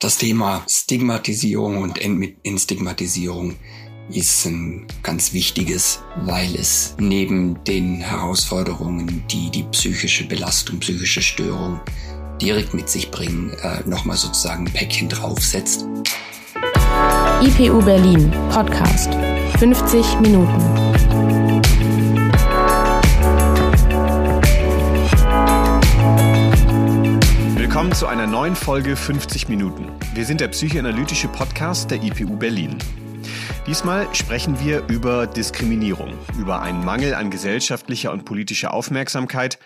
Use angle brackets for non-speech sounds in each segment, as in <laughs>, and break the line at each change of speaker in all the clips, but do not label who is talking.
Das Thema Stigmatisierung und Entstigmatisierung ist ein ganz wichtiges, weil es neben den Herausforderungen, die die psychische Belastung, psychische Störung direkt mit sich bringen, äh, nochmal sozusagen ein Päckchen draufsetzt.
IPU Berlin Podcast 50 Minuten.
Willkommen zu einer neuen Folge 50 Minuten. Wir sind der psychoanalytische Podcast der IPU Berlin. Diesmal sprechen wir über Diskriminierung, über einen Mangel an gesellschaftlicher und politischer Aufmerksamkeit,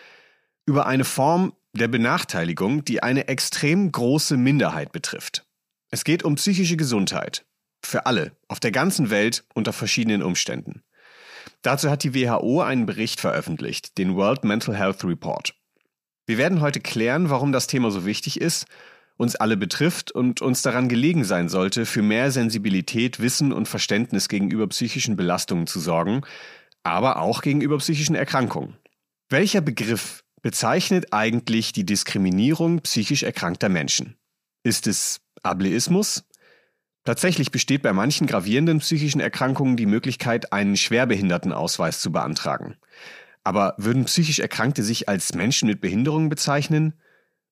über eine Form der Benachteiligung, die eine extrem große Minderheit betrifft. Es geht um psychische Gesundheit. Für alle, auf der ganzen Welt, unter verschiedenen Umständen. Dazu hat die WHO einen Bericht veröffentlicht, den World Mental Health Report. Wir werden heute klären, warum das Thema so wichtig ist, uns alle betrifft und uns daran gelegen sein sollte, für mehr Sensibilität, Wissen und Verständnis gegenüber psychischen Belastungen zu sorgen, aber auch gegenüber psychischen Erkrankungen. Welcher Begriff bezeichnet eigentlich die Diskriminierung psychisch erkrankter Menschen? Ist es Ableismus? Tatsächlich besteht bei manchen gravierenden psychischen Erkrankungen die Möglichkeit, einen Schwerbehindertenausweis zu beantragen. Aber würden psychisch Erkrankte sich als Menschen mit Behinderungen bezeichnen?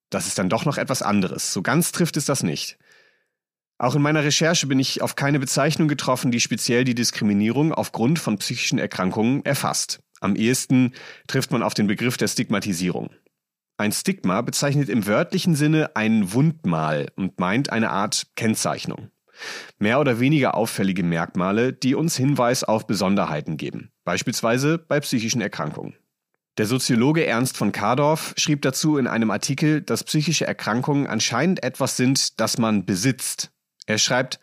Das ist dann doch noch etwas anderes. So ganz trifft es das nicht. Auch in meiner Recherche bin ich auf keine Bezeichnung getroffen, die speziell die Diskriminierung aufgrund von psychischen Erkrankungen erfasst. Am ehesten trifft man auf den Begriff der Stigmatisierung. Ein Stigma bezeichnet im wörtlichen Sinne ein Wundmal und meint eine Art Kennzeichnung. Mehr oder weniger auffällige Merkmale, die uns Hinweis auf Besonderheiten geben, beispielsweise bei psychischen Erkrankungen. Der Soziologe Ernst von Kardorf schrieb dazu in einem Artikel, dass psychische Erkrankungen anscheinend etwas sind, das man besitzt. Er schreibt,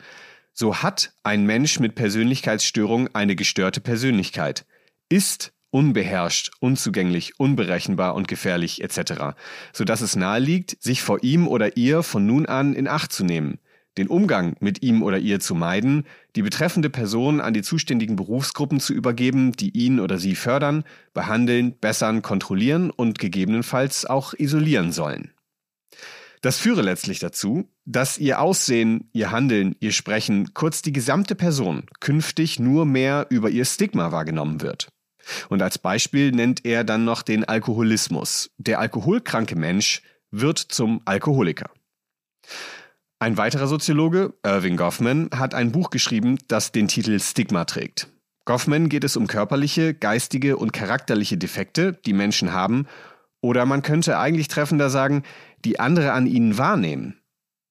so hat ein Mensch mit Persönlichkeitsstörung eine gestörte Persönlichkeit, ist unbeherrscht, unzugänglich, unberechenbar und gefährlich etc., so dass es naheliegt, sich vor ihm oder ihr von nun an in Acht zu nehmen, den Umgang mit ihm oder ihr zu meiden, die betreffende Person an die zuständigen Berufsgruppen zu übergeben, die ihn oder sie fördern, behandeln, bessern, kontrollieren und gegebenenfalls auch isolieren sollen. Das führe letztlich dazu, dass ihr Aussehen, ihr Handeln, ihr Sprechen, kurz die gesamte Person künftig nur mehr über ihr Stigma wahrgenommen wird. Und als Beispiel nennt er dann noch den Alkoholismus. Der alkoholkranke Mensch wird zum Alkoholiker. Ein weiterer Soziologe, Irving Goffman, hat ein Buch geschrieben, das den Titel Stigma trägt. Goffman geht es um körperliche, geistige und charakterliche Defekte, die Menschen haben, oder man könnte eigentlich treffender sagen, die andere an ihnen wahrnehmen.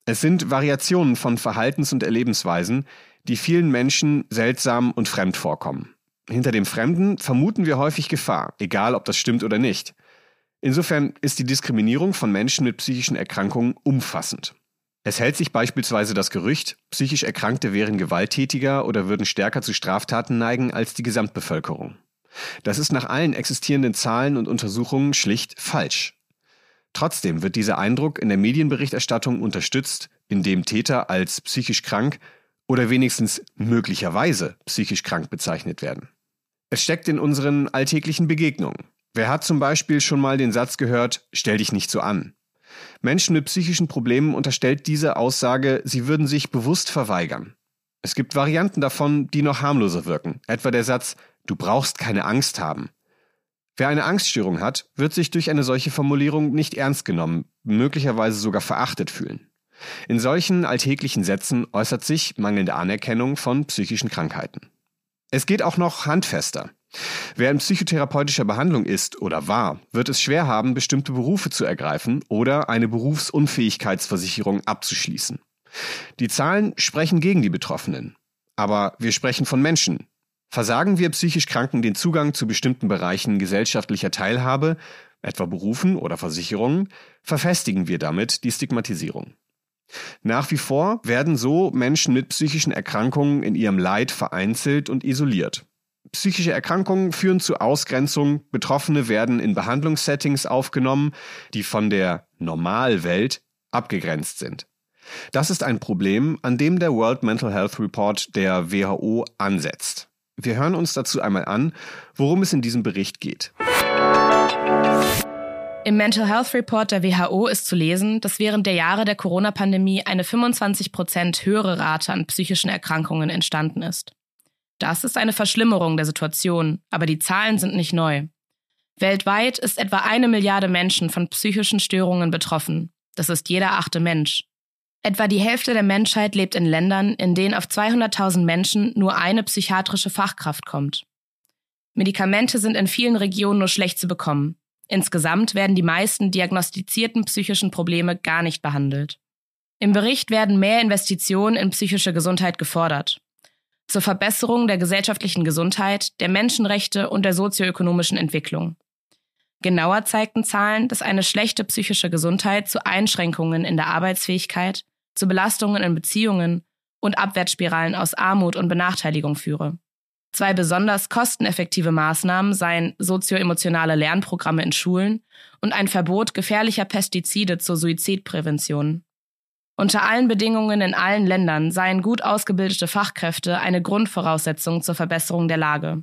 Es sind Variationen von Verhaltens- und Erlebensweisen, die vielen Menschen seltsam und fremd vorkommen. Hinter dem Fremden vermuten wir häufig Gefahr, egal ob das stimmt oder nicht. Insofern ist die Diskriminierung von Menschen mit psychischen Erkrankungen umfassend. Es hält sich beispielsweise das Gerücht, psychisch Erkrankte wären gewalttätiger oder würden stärker zu Straftaten neigen als die Gesamtbevölkerung. Das ist nach allen existierenden Zahlen und Untersuchungen schlicht falsch. Trotzdem wird dieser Eindruck in der Medienberichterstattung unterstützt, indem Täter als psychisch krank oder wenigstens möglicherweise psychisch krank bezeichnet werden. Es steckt in unseren alltäglichen Begegnungen. Wer hat zum Beispiel schon mal den Satz gehört, stell dich nicht so an? Menschen mit psychischen Problemen unterstellt diese Aussage, sie würden sich bewusst verweigern. Es gibt Varianten davon, die noch harmloser wirken, etwa der Satz, du brauchst keine Angst haben. Wer eine Angststörung hat, wird sich durch eine solche Formulierung nicht ernst genommen, möglicherweise sogar verachtet fühlen. In solchen alltäglichen Sätzen äußert sich mangelnde Anerkennung von psychischen Krankheiten. Es geht auch noch handfester. Wer in psychotherapeutischer Behandlung ist oder war, wird es schwer haben, bestimmte Berufe zu ergreifen oder eine Berufsunfähigkeitsversicherung abzuschließen. Die Zahlen sprechen gegen die Betroffenen. Aber wir sprechen von Menschen. Versagen wir psychisch Kranken den Zugang zu bestimmten Bereichen gesellschaftlicher Teilhabe, etwa Berufen oder Versicherungen, verfestigen wir damit die Stigmatisierung. Nach wie vor werden so Menschen mit psychischen Erkrankungen in ihrem Leid vereinzelt und isoliert. Psychische Erkrankungen führen zu Ausgrenzung. Betroffene werden in Behandlungssettings aufgenommen, die von der Normalwelt abgegrenzt sind. Das ist ein Problem, an dem der World Mental Health Report der WHO ansetzt. Wir hören uns dazu einmal an, worum es in diesem Bericht geht.
Im Mental Health Report der WHO ist zu lesen, dass während der Jahre der Corona-Pandemie eine 25 Prozent höhere Rate an psychischen Erkrankungen entstanden ist. Das ist eine Verschlimmerung der Situation, aber die Zahlen sind nicht neu. Weltweit ist etwa eine Milliarde Menschen von psychischen Störungen betroffen. Das ist jeder achte Mensch. Etwa die Hälfte der Menschheit lebt in Ländern, in denen auf 200.000 Menschen nur eine psychiatrische Fachkraft kommt. Medikamente sind in vielen Regionen nur schlecht zu bekommen. Insgesamt werden die meisten diagnostizierten psychischen Probleme gar nicht behandelt. Im Bericht werden mehr Investitionen in psychische Gesundheit gefordert. Zur Verbesserung der gesellschaftlichen Gesundheit, der Menschenrechte und der sozioökonomischen Entwicklung. Genauer zeigten Zahlen, dass eine schlechte psychische Gesundheit zu Einschränkungen in der Arbeitsfähigkeit, zu Belastungen in Beziehungen und Abwärtsspiralen aus Armut und Benachteiligung führe. Zwei besonders kosteneffektive Maßnahmen seien sozioemotionale Lernprogramme in Schulen und ein Verbot gefährlicher Pestizide zur Suizidprävention. Unter allen Bedingungen in allen Ländern seien gut ausgebildete Fachkräfte eine Grundvoraussetzung zur Verbesserung der Lage.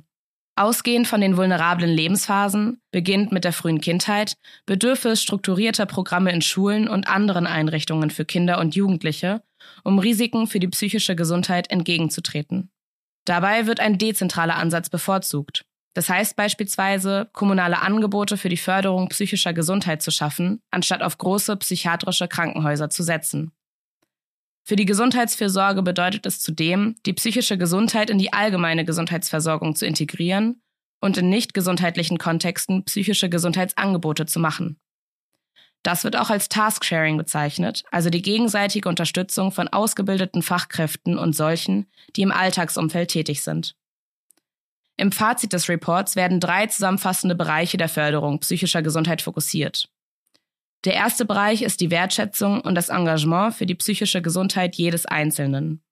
Ausgehend von den vulnerablen Lebensphasen, beginnt mit der frühen Kindheit, bedürfe es strukturierter Programme in Schulen und anderen Einrichtungen für Kinder und Jugendliche, um Risiken für die psychische Gesundheit entgegenzutreten. Dabei wird ein dezentraler Ansatz bevorzugt. Das heißt beispielsweise, kommunale Angebote für die Förderung psychischer Gesundheit zu schaffen, anstatt auf große psychiatrische Krankenhäuser zu setzen. Für die Gesundheitsfürsorge bedeutet es zudem, die psychische Gesundheit in die allgemeine Gesundheitsversorgung zu integrieren und in nicht gesundheitlichen Kontexten psychische Gesundheitsangebote zu machen. Das wird auch als Task-Sharing bezeichnet, also die gegenseitige Unterstützung von ausgebildeten Fachkräften und solchen, die im Alltagsumfeld tätig sind. Im Fazit des Reports werden drei zusammenfassende Bereiche der Förderung psychischer Gesundheit fokussiert. Der erste Bereich ist die Wertschätzung und das Engagement für die psychische Gesundheit jedes Einzelnen.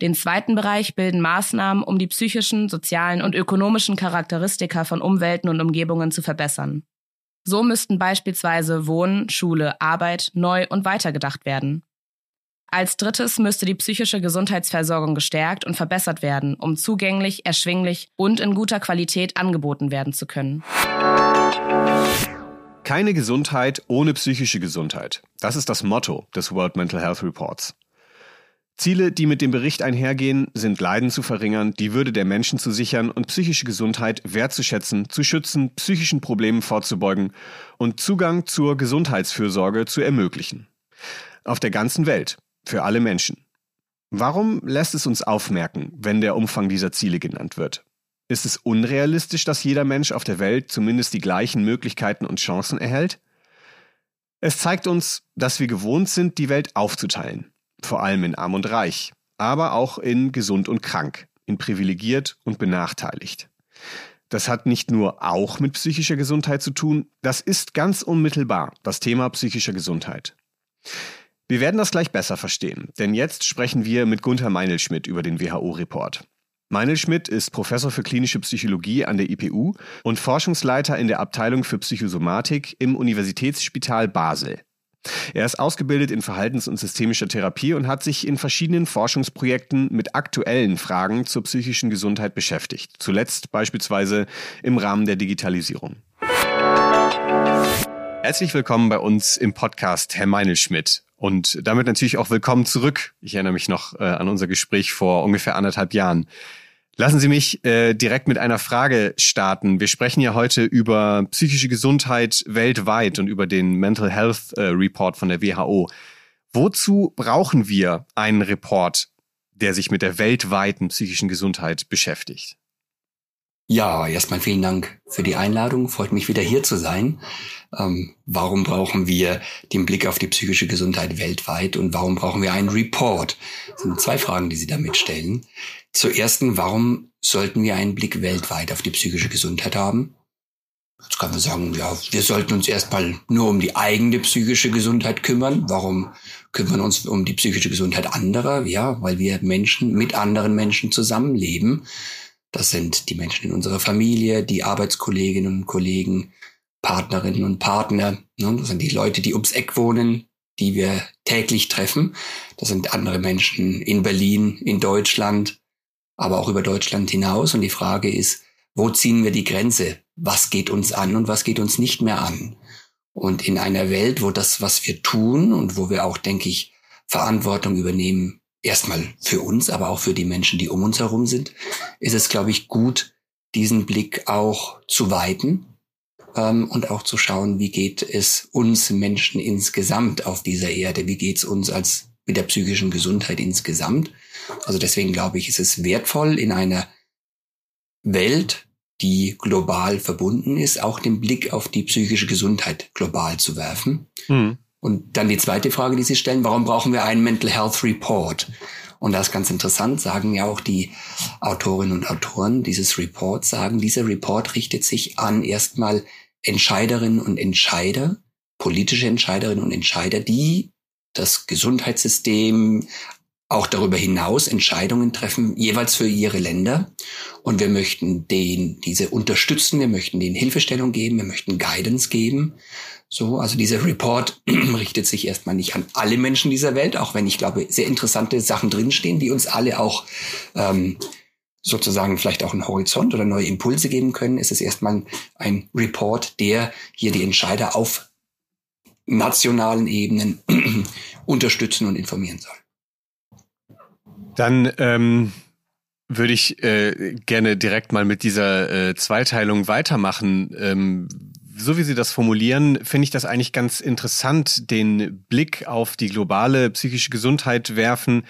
Den zweiten Bereich bilden Maßnahmen, um die psychischen, sozialen und ökonomischen Charakteristika von Umwelten und Umgebungen zu verbessern. So müssten beispielsweise Wohnen, Schule, Arbeit neu und weitergedacht werden. Als drittes müsste die psychische Gesundheitsversorgung gestärkt und verbessert werden, um zugänglich, erschwinglich und in guter Qualität angeboten werden zu können.
Keine Gesundheit ohne psychische Gesundheit. Das ist das Motto des World Mental Health Reports. Ziele, die mit dem Bericht einhergehen, sind Leiden zu verringern, die Würde der Menschen zu sichern und psychische Gesundheit wertzuschätzen, zu schützen, psychischen Problemen vorzubeugen und Zugang zur Gesundheitsfürsorge zu ermöglichen. Auf der ganzen Welt, für alle Menschen. Warum lässt es uns aufmerken, wenn der Umfang dieser Ziele genannt wird? Ist es unrealistisch, dass jeder Mensch auf der Welt zumindest die gleichen Möglichkeiten und Chancen erhält? Es zeigt uns, dass wir gewohnt sind, die Welt aufzuteilen vor allem in arm und reich, aber auch in gesund und krank, in privilegiert und benachteiligt. Das hat nicht nur auch mit psychischer Gesundheit zu tun, das ist ganz unmittelbar das Thema psychischer Gesundheit. Wir werden das gleich besser verstehen, denn jetzt sprechen wir mit Gunther Meinelschmidt über den WHO-Report. Meinelschmidt ist Professor für klinische Psychologie an der IPU und Forschungsleiter in der Abteilung für Psychosomatik im Universitätsspital Basel. Er ist ausgebildet in Verhaltens- und systemischer Therapie und hat sich in verschiedenen Forschungsprojekten mit aktuellen Fragen zur psychischen Gesundheit beschäftigt. Zuletzt beispielsweise im Rahmen der Digitalisierung. Herzlich willkommen bei uns im Podcast, Herr Meinelschmidt. Und damit natürlich auch willkommen zurück. Ich erinnere mich noch äh, an unser Gespräch vor ungefähr anderthalb Jahren. Lassen Sie mich äh, direkt mit einer Frage starten. Wir sprechen ja heute über psychische Gesundheit weltweit und über den Mental Health äh, Report von der WHO. Wozu brauchen wir einen Report, der sich mit der weltweiten psychischen Gesundheit beschäftigt?
Ja, erstmal vielen Dank für die Einladung. Freut mich wieder hier zu sein. Ähm, warum brauchen wir den Blick auf die psychische Gesundheit weltweit und warum brauchen wir einen Report? Das sind zwei Fragen, die Sie damit stellen. Zur ersten, warum sollten wir einen Blick weltweit auf die psychische Gesundheit haben? Jetzt kann man sagen, ja, wir sollten uns erstmal nur um die eigene psychische Gesundheit kümmern. Warum kümmern wir uns um die psychische Gesundheit anderer? Ja, weil wir Menschen mit anderen Menschen zusammenleben. Das sind die Menschen in unserer Familie, die Arbeitskolleginnen und Kollegen, Partnerinnen und Partner. Ne? Das sind die Leute, die ums Eck wohnen, die wir täglich treffen. Das sind andere Menschen in Berlin, in Deutschland, aber auch über Deutschland hinaus. Und die Frage ist, wo ziehen wir die Grenze? Was geht uns an und was geht uns nicht mehr an? Und in einer Welt, wo das, was wir tun und wo wir auch, denke ich, Verantwortung übernehmen, erstmal für uns, aber auch für die Menschen, die um uns herum sind, ist es, glaube ich, gut, diesen Blick auch zu weiten ähm, und auch zu schauen, wie geht es uns Menschen insgesamt auf dieser Erde, wie geht es uns als mit der psychischen Gesundheit insgesamt. Also deswegen glaube ich, ist es wertvoll in einer Welt, die global verbunden ist, auch den Blick auf die psychische Gesundheit global zu werfen. Mhm. Und dann die zweite Frage, die Sie stellen, warum brauchen wir einen Mental Health Report? Und das ist ganz interessant, sagen ja auch die Autorinnen und Autoren dieses Reports, sagen, dieser Report richtet sich an erstmal Entscheiderinnen und Entscheider, politische Entscheiderinnen und Entscheider, die das Gesundheitssystem, auch darüber hinaus Entscheidungen treffen, jeweils für ihre Länder. Und wir möchten denen diese unterstützen, wir möchten denen Hilfestellung geben, wir möchten Guidance geben. So, also dieser Report <clears throat> richtet sich erstmal nicht an alle Menschen dieser Welt, auch wenn ich glaube, sehr interessante Sachen drinstehen, die uns alle auch ähm, sozusagen vielleicht auch einen Horizont oder neue Impulse geben können, ist es erstmal ein Report, der hier die Entscheider auf nationalen Ebenen <clears throat> unterstützen und informieren soll.
Dann ähm, würde ich äh, gerne direkt mal mit dieser äh, Zweiteilung weitermachen. Ähm, so wie Sie das formulieren, finde ich das eigentlich ganz interessant, den Blick auf die globale psychische Gesundheit werfen.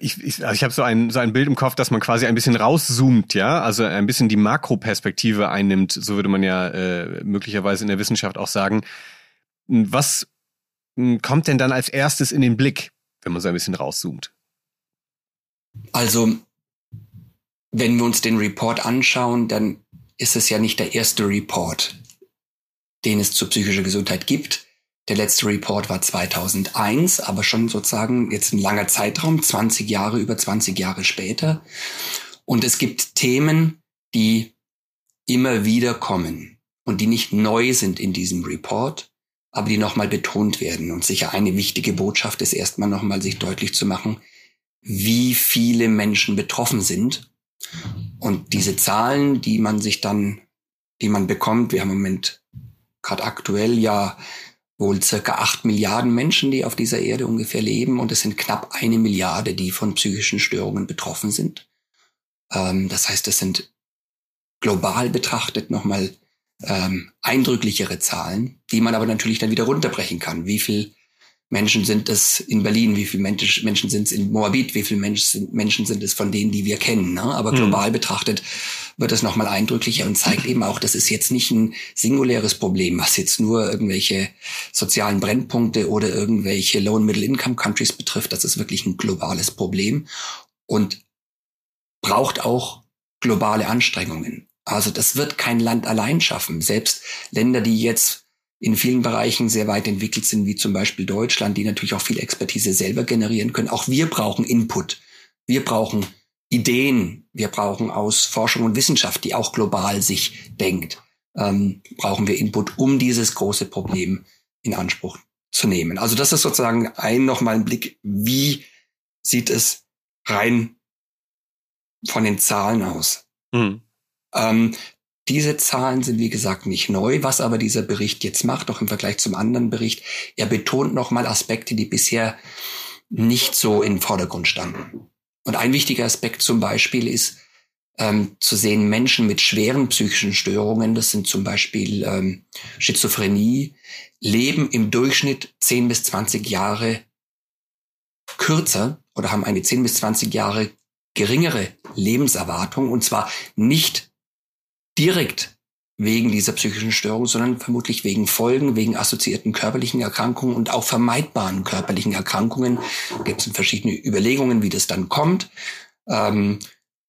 Ich, ich, also ich habe so ein, so ein Bild im Kopf, dass man quasi ein bisschen rauszoomt, ja, also ein bisschen die Makroperspektive einnimmt, so würde man ja äh, möglicherweise in der Wissenschaft auch sagen. Was hm, kommt denn dann als erstes in den Blick, wenn man so ein bisschen rauszoomt?
Also, wenn wir uns den Report anschauen, dann ist es ja nicht der erste Report, den es zur psychischen Gesundheit gibt. Der letzte Report war 2001, aber schon sozusagen jetzt ein langer Zeitraum, 20 Jahre, über 20 Jahre später. Und es gibt Themen, die immer wieder kommen und die nicht neu sind in diesem Report, aber die nochmal betont werden. Und sicher eine wichtige Botschaft ist erstmal nochmal sich deutlich zu machen, wie viele Menschen betroffen sind. Und diese Zahlen, die man sich dann, die man bekommt, wir haben im Moment gerade aktuell ja wohl circa acht Milliarden Menschen, die auf dieser Erde ungefähr leben. Und es sind knapp eine Milliarde, die von psychischen Störungen betroffen sind. Ähm, das heißt, es sind global betrachtet nochmal ähm, eindrücklichere Zahlen, die man aber natürlich dann wieder runterbrechen kann. Wie viel Menschen sind es in Berlin, wie viele Menschen, sind es in Moabit, wie viele Menschen sind, es von denen, die wir kennen. Ne? Aber mhm. global betrachtet wird es nochmal eindrücklicher und zeigt eben auch, das ist jetzt nicht ein singuläres Problem, was jetzt nur irgendwelche sozialen Brennpunkte oder irgendwelche Low-Middle-Income-Countries betrifft. Das ist wirklich ein globales Problem und braucht auch globale Anstrengungen. Also das wird kein Land allein schaffen. Selbst Länder, die jetzt in vielen Bereichen sehr weit entwickelt sind, wie zum Beispiel Deutschland, die natürlich auch viel Expertise selber generieren können. Auch wir brauchen Input. Wir brauchen Ideen. Wir brauchen aus Forschung und Wissenschaft, die auch global sich denkt, ähm, brauchen wir Input, um dieses große Problem in Anspruch zu nehmen. Also das ist sozusagen ein nochmal ein Blick, wie sieht es rein von den Zahlen aus. Mhm. Ähm, diese Zahlen sind, wie gesagt, nicht neu. Was aber dieser Bericht jetzt macht, auch im Vergleich zum anderen Bericht, er betont nochmal Aspekte, die bisher nicht so im Vordergrund standen. Und ein wichtiger Aspekt zum Beispiel ist, ähm, zu sehen, Menschen mit schweren psychischen Störungen, das sind zum Beispiel ähm, Schizophrenie, leben im Durchschnitt 10 bis 20 Jahre kürzer oder haben eine 10 bis 20 Jahre geringere Lebenserwartung und zwar nicht direkt wegen dieser psychischen Störung, sondern vermutlich wegen Folgen, wegen assoziierten körperlichen Erkrankungen und auch vermeidbaren körperlichen Erkrankungen. Da gibt es verschiedene Überlegungen, wie das dann kommt. Ähm,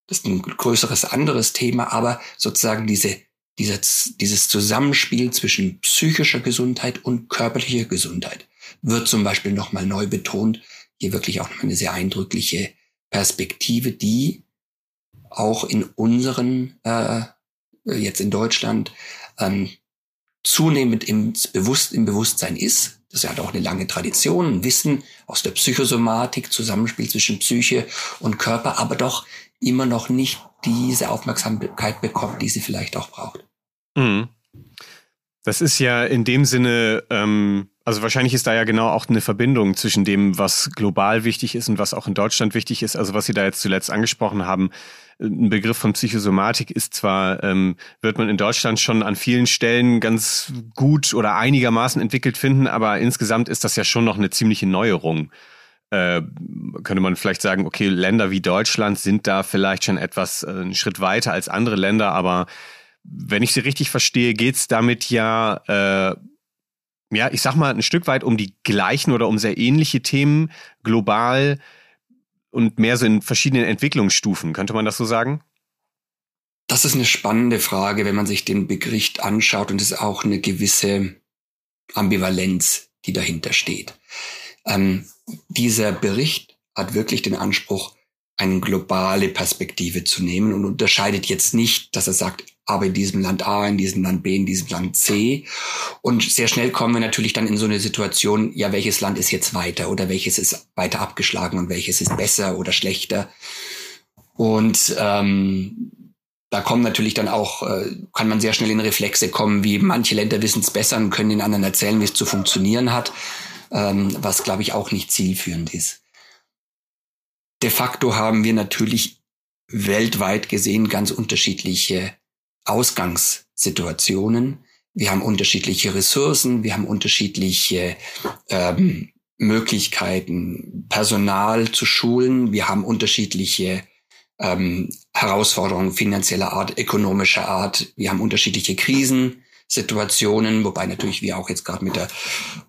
das ist ein größeres anderes Thema, aber sozusagen diese, diese, dieses Zusammenspiel zwischen psychischer Gesundheit und körperlicher Gesundheit wird zum Beispiel nochmal neu betont. Hier wirklich auch eine sehr eindrückliche Perspektive, die auch in unseren äh, jetzt in Deutschland ähm, zunehmend im, Bewusst, im Bewusstsein ist. Das hat auch eine lange Tradition, ein Wissen aus der Psychosomatik, Zusammenspiel zwischen Psyche und Körper, aber doch immer noch nicht diese Aufmerksamkeit bekommt, die sie vielleicht auch braucht.
Mhm. Das ist ja in dem Sinne, ähm, also wahrscheinlich ist da ja genau auch eine Verbindung zwischen dem, was global wichtig ist und was auch in Deutschland wichtig ist. Also was Sie da jetzt zuletzt angesprochen haben, ein Begriff von Psychosomatik ist zwar, ähm, wird man in Deutschland schon an vielen Stellen ganz gut oder einigermaßen entwickelt finden, aber insgesamt ist das ja schon noch eine ziemliche Neuerung. Äh, könnte man vielleicht sagen, okay, Länder wie Deutschland sind da vielleicht schon etwas äh, einen Schritt weiter als andere Länder, aber wenn ich sie richtig verstehe, geht's damit ja, äh, ja, ich sag mal, ein Stück weit um die gleichen oder um sehr ähnliche Themen global und mehr so in verschiedenen Entwicklungsstufen. Könnte man das so sagen?
Das ist eine spannende Frage, wenn man sich den Begriff anschaut und es ist auch eine gewisse Ambivalenz, die dahinter steht. Ähm, dieser Bericht hat wirklich den Anspruch, eine globale Perspektive zu nehmen und unterscheidet jetzt nicht, dass er sagt, aber in diesem Land A, in diesem Land B, in diesem Land C. Und sehr schnell kommen wir natürlich dann in so eine Situation, ja, welches Land ist jetzt weiter oder welches ist weiter abgeschlagen und welches ist besser oder schlechter. Und ähm, da kommen natürlich dann auch, äh, kann man sehr schnell in Reflexe kommen, wie manche Länder wissen es besser und können den anderen erzählen, wie es zu funktionieren hat, ähm, was, glaube ich, auch nicht zielführend ist. De facto haben wir natürlich weltweit gesehen ganz unterschiedliche Ausgangssituationen. Wir haben unterschiedliche Ressourcen, wir haben unterschiedliche ähm, Möglichkeiten, Personal zu schulen, wir haben unterschiedliche ähm, Herausforderungen finanzieller Art, ökonomischer Art, wir haben unterschiedliche Krisensituationen, wobei natürlich wir auch jetzt gerade mit der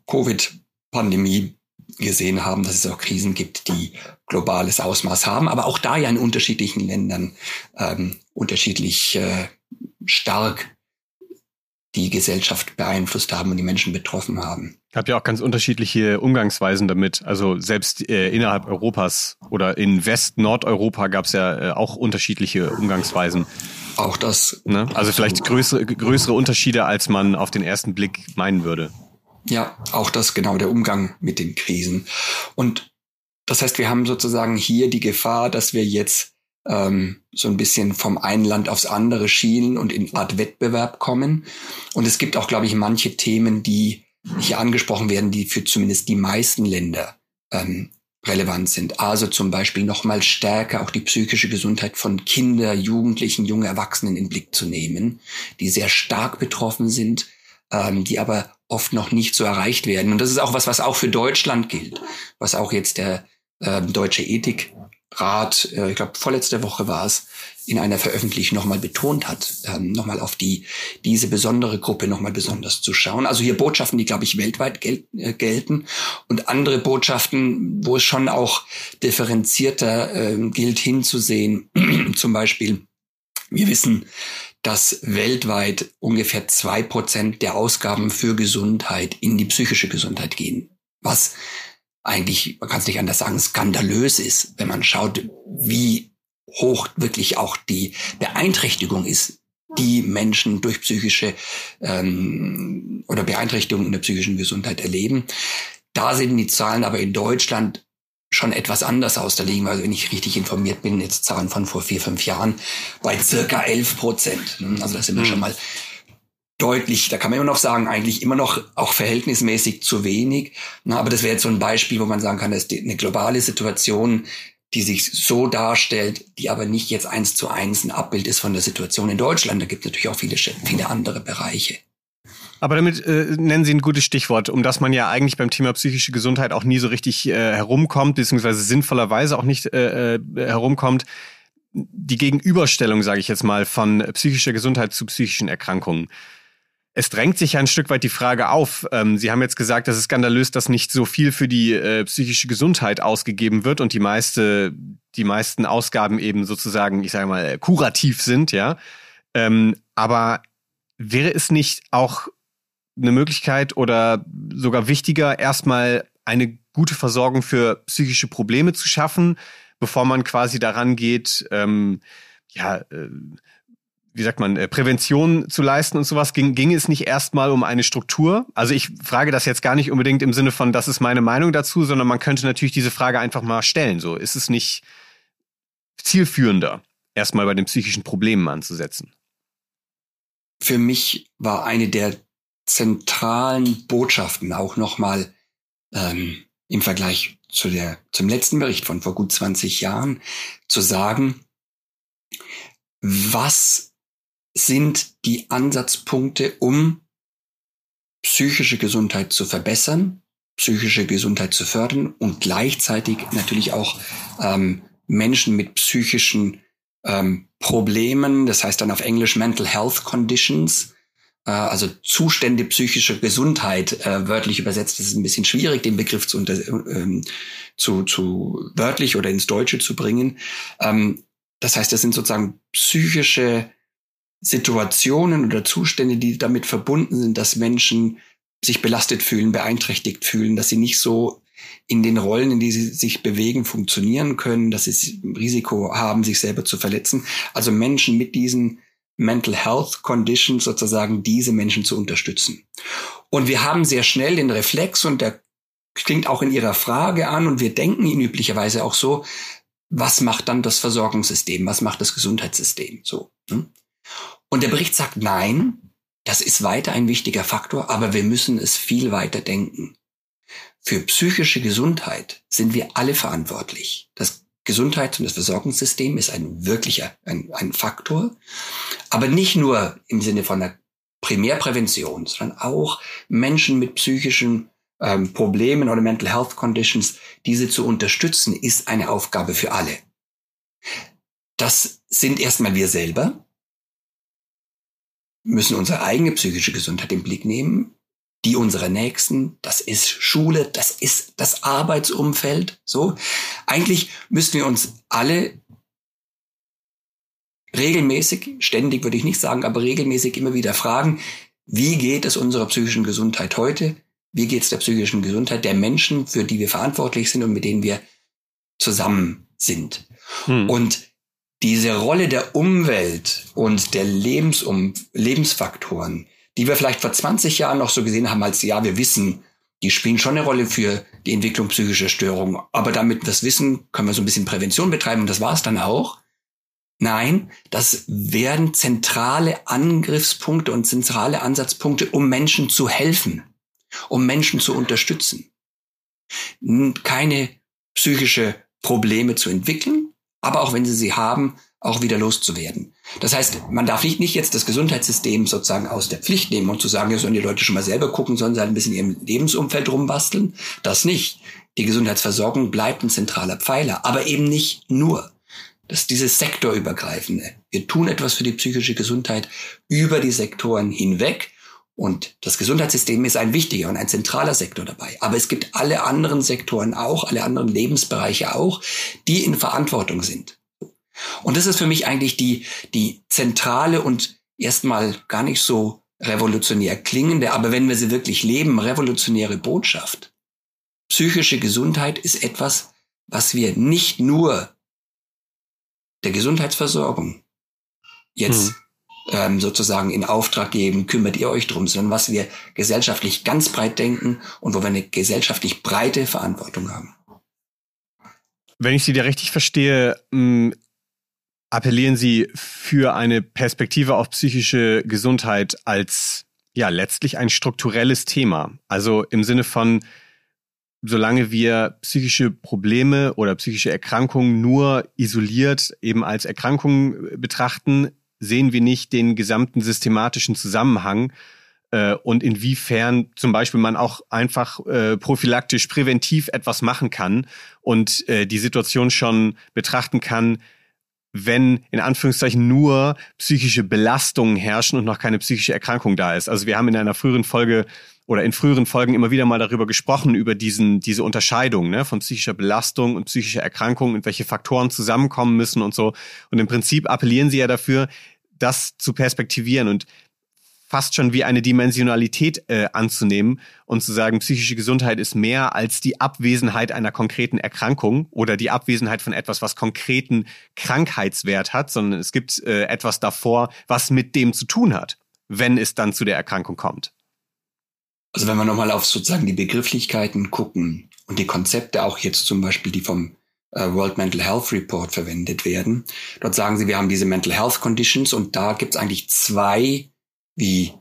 Covid-Pandemie gesehen haben, dass es auch Krisen gibt, die globales Ausmaß haben, aber auch da ja in unterschiedlichen Ländern ähm, unterschiedlich äh, stark die Gesellschaft beeinflusst haben und die Menschen betroffen haben.
Gab ja auch ganz unterschiedliche Umgangsweisen damit. Also selbst äh, innerhalb Europas oder in West-Nordeuropa gab es ja äh, auch unterschiedliche Umgangsweisen.
Auch das.
Ne? Also vielleicht größere, größere Unterschiede, als man auf den ersten Blick meinen würde.
Ja, auch das genau, der Umgang mit den Krisen. Und das heißt, wir haben sozusagen hier die Gefahr, dass wir jetzt ähm, so ein bisschen vom einen Land aufs andere schielen und in Art Wettbewerb kommen. Und es gibt auch, glaube ich, manche Themen, die hier angesprochen werden, die für zumindest die meisten Länder ähm, relevant sind. Also zum Beispiel nochmal stärker auch die psychische Gesundheit von Kinder, Jugendlichen, junge Erwachsenen in Blick zu nehmen, die sehr stark betroffen sind, ähm, die aber oft noch nicht so erreicht werden. Und das ist auch was, was auch für Deutschland gilt, was auch jetzt der äh, Deutsche Ethik Rat, äh, ich glaube vorletzte Woche war es, in einer Veröffentlichung nochmal betont hat, ähm, nochmal auf die diese besondere Gruppe nochmal besonders zu schauen. Also hier Botschaften, die, glaube ich, weltweit gel äh, gelten und andere Botschaften, wo es schon auch differenzierter äh, gilt hinzusehen. <clears throat> Zum Beispiel, wir wissen, dass weltweit ungefähr zwei Prozent der Ausgaben für Gesundheit in die psychische Gesundheit gehen. Was eigentlich, man kann es nicht anders sagen, skandalös ist, wenn man schaut, wie hoch wirklich auch die Beeinträchtigung ist, die Menschen durch psychische ähm, oder Beeinträchtigungen in der psychischen Gesundheit erleben. Da sind die Zahlen aber in Deutschland schon etwas anders aus. Da liegen also wenn ich richtig informiert bin, jetzt Zahlen von vor vier, fünf Jahren, bei circa elf Prozent. Also da sind wir mhm. schon mal deutlich, da kann man immer noch sagen, eigentlich immer noch auch verhältnismäßig zu wenig. Na, aber das wäre jetzt so ein Beispiel, wo man sagen kann, das ist eine globale Situation, die sich so darstellt, die aber nicht jetzt eins zu eins ein Abbild ist von der Situation in Deutschland. Da gibt es natürlich auch viele, viele andere Bereiche.
Aber damit äh, nennen Sie ein gutes Stichwort, um das man ja eigentlich beim Thema psychische Gesundheit auch nie so richtig äh, herumkommt, beziehungsweise sinnvollerweise auch nicht äh, äh herumkommt. Die Gegenüberstellung, sage ich jetzt mal, von psychischer Gesundheit zu psychischen Erkrankungen. Es drängt sich ja ein Stück weit die Frage auf. Ähm, Sie haben jetzt gesagt, es skandalös, dass nicht so viel für die äh, psychische Gesundheit ausgegeben wird und die meiste, die meisten Ausgaben eben sozusagen, ich sage mal, kurativ sind, ja. Ähm, aber wäre es nicht auch eine Möglichkeit oder sogar wichtiger, erstmal eine gute Versorgung für psychische Probleme zu schaffen, bevor man quasi daran geht, ähm, ja, äh, wie sagt man, äh, Prävention zu leisten und sowas, ging, ging es nicht erstmal um eine Struktur? Also ich frage das jetzt gar nicht unbedingt im Sinne von, das ist meine Meinung dazu, sondern man könnte natürlich diese Frage einfach mal stellen. So, ist es nicht zielführender, erstmal bei den psychischen Problemen anzusetzen?
Für mich war eine der zentralen Botschaften auch nochmal ähm, im Vergleich zu der, zum letzten Bericht von vor gut 20 Jahren zu sagen, was sind die Ansatzpunkte, um psychische Gesundheit zu verbessern, psychische Gesundheit zu fördern und gleichzeitig natürlich auch ähm, Menschen mit psychischen ähm, Problemen, das heißt dann auf Englisch Mental Health Conditions, äh, also Zustände psychischer Gesundheit, äh, wörtlich übersetzt, das ist ein bisschen schwierig, den Begriff zu, ähm, zu, zu wörtlich oder ins Deutsche zu bringen. Ähm, das heißt, das sind sozusagen psychische Situationen oder Zustände, die damit verbunden sind, dass Menschen sich belastet fühlen, beeinträchtigt fühlen, dass sie nicht so in den Rollen, in die sie sich bewegen, funktionieren können, dass sie Risiko haben, sich selber zu verletzen. Also Menschen mit diesen Mental Health Conditions sozusagen diese Menschen zu unterstützen. Und wir haben sehr schnell den Reflex und der klingt auch in Ihrer Frage an und wir denken ihn üblicherweise auch so, was macht dann das Versorgungssystem? Was macht das Gesundheitssystem? So. Ne? Und der Bericht sagt, nein, das ist weiter ein wichtiger Faktor, aber wir müssen es viel weiter denken. Für psychische Gesundheit sind wir alle verantwortlich. Das Gesundheits- und das Versorgungssystem ist ein wirklicher, ein, ein Faktor. Aber nicht nur im Sinne von einer Primärprävention, sondern auch Menschen mit psychischen ähm, Problemen oder Mental Health Conditions, diese zu unterstützen, ist eine Aufgabe für alle. Das sind erstmal wir selber, müssen unsere eigene psychische Gesundheit im Blick nehmen die unserer Nächsten, das ist Schule, das ist das Arbeitsumfeld, so. Eigentlich müssten wir uns alle regelmäßig, ständig würde ich nicht sagen, aber regelmäßig immer wieder fragen, wie geht es unserer psychischen Gesundheit heute? Wie geht es der psychischen Gesundheit der Menschen, für die wir verantwortlich sind und mit denen wir zusammen sind? Hm. Und diese Rolle der Umwelt und der Lebensum Lebensfaktoren, die wir vielleicht vor 20 Jahren noch so gesehen haben als, ja, wir wissen, die spielen schon eine Rolle für die Entwicklung psychischer Störungen. Aber damit wir das wissen, können wir so ein bisschen Prävention betreiben und das war es dann auch. Nein, das werden zentrale Angriffspunkte und zentrale Ansatzpunkte, um Menschen zu helfen, um Menschen zu unterstützen. Keine psychische Probleme zu entwickeln, aber auch wenn sie sie haben, auch wieder loszuwerden. Das heißt, man darf nicht, nicht jetzt das Gesundheitssystem sozusagen aus der Pflicht nehmen und zu sagen, ja, sollen die Leute schon mal selber gucken, sollen sie halt ein bisschen in ihrem Lebensumfeld rumbasteln. Das nicht. Die Gesundheitsversorgung bleibt ein zentraler Pfeiler, aber eben nicht nur. Das ist dieses sektorübergreifende. Wir tun etwas für die psychische Gesundheit über die Sektoren hinweg. Und das Gesundheitssystem ist ein wichtiger und ein zentraler Sektor dabei. Aber es gibt alle anderen Sektoren auch, alle anderen Lebensbereiche auch, die in Verantwortung sind. Und das ist für mich eigentlich die, die zentrale und erstmal gar nicht so revolutionär klingende, aber wenn wir sie wirklich leben, revolutionäre Botschaft. Psychische Gesundheit ist etwas, was wir nicht nur der Gesundheitsversorgung jetzt hm. Ähm, sozusagen in Auftrag geben, kümmert ihr euch drum, sondern was wir gesellschaftlich ganz breit denken und wo wir eine gesellschaftlich breite Verantwortung haben.
Wenn ich Sie da richtig verstehe, appellieren Sie für eine Perspektive auf psychische Gesundheit als ja letztlich ein strukturelles Thema. Also im Sinne von, solange wir psychische Probleme oder psychische Erkrankungen nur isoliert eben als Erkrankungen betrachten, sehen wir nicht den gesamten systematischen Zusammenhang äh, und inwiefern zum Beispiel man auch einfach äh, prophylaktisch präventiv etwas machen kann und äh, die Situation schon betrachten kann, wenn in Anführungszeichen nur psychische Belastungen herrschen und noch keine psychische Erkrankung da ist. Also wir haben in einer früheren Folge oder in früheren Folgen immer wieder mal darüber gesprochen, über diesen, diese Unterscheidung ne, von psychischer Belastung und psychischer Erkrankung und welche Faktoren zusammenkommen müssen und so. Und im Prinzip appellieren sie ja dafür, das zu perspektivieren. Und fast schon wie eine Dimensionalität äh, anzunehmen und zu sagen, psychische Gesundheit ist mehr als die Abwesenheit einer konkreten Erkrankung oder die Abwesenheit von etwas, was konkreten Krankheitswert hat, sondern es gibt äh, etwas davor, was mit dem zu tun hat, wenn es dann zu der Erkrankung kommt.
Also wenn wir nochmal auf sozusagen die Begrifflichkeiten gucken und die Konzepte, auch jetzt zum Beispiel die vom äh, World Mental Health Report verwendet werden, dort sagen sie, wir haben diese Mental Health Conditions und da gibt es eigentlich zwei wie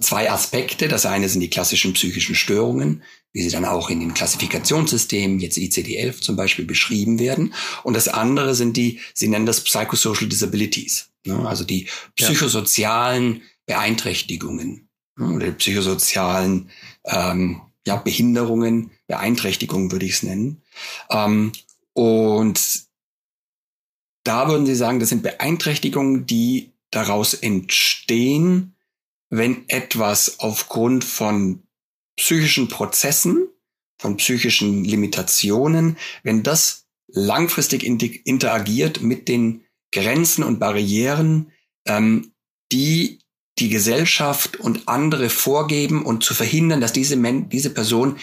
zwei Aspekte. Das eine sind die klassischen psychischen Störungen, wie sie dann auch in den Klassifikationssystemen, jetzt ICD-11 zum Beispiel, beschrieben werden. Und das andere sind die, sie nennen das Psychosocial Disabilities, ne? also die psychosozialen Beeinträchtigungen ne? oder die psychosozialen ähm, ja, Behinderungen, Beeinträchtigungen würde ich es nennen. Ähm, und da würden Sie sagen, das sind Beeinträchtigungen, die daraus entstehen, wenn etwas aufgrund von psychischen Prozessen, von psychischen Limitationen, wenn das langfristig interagiert mit den Grenzen und Barrieren, ähm, die die Gesellschaft und andere vorgeben und zu verhindern, dass diese, Men diese Person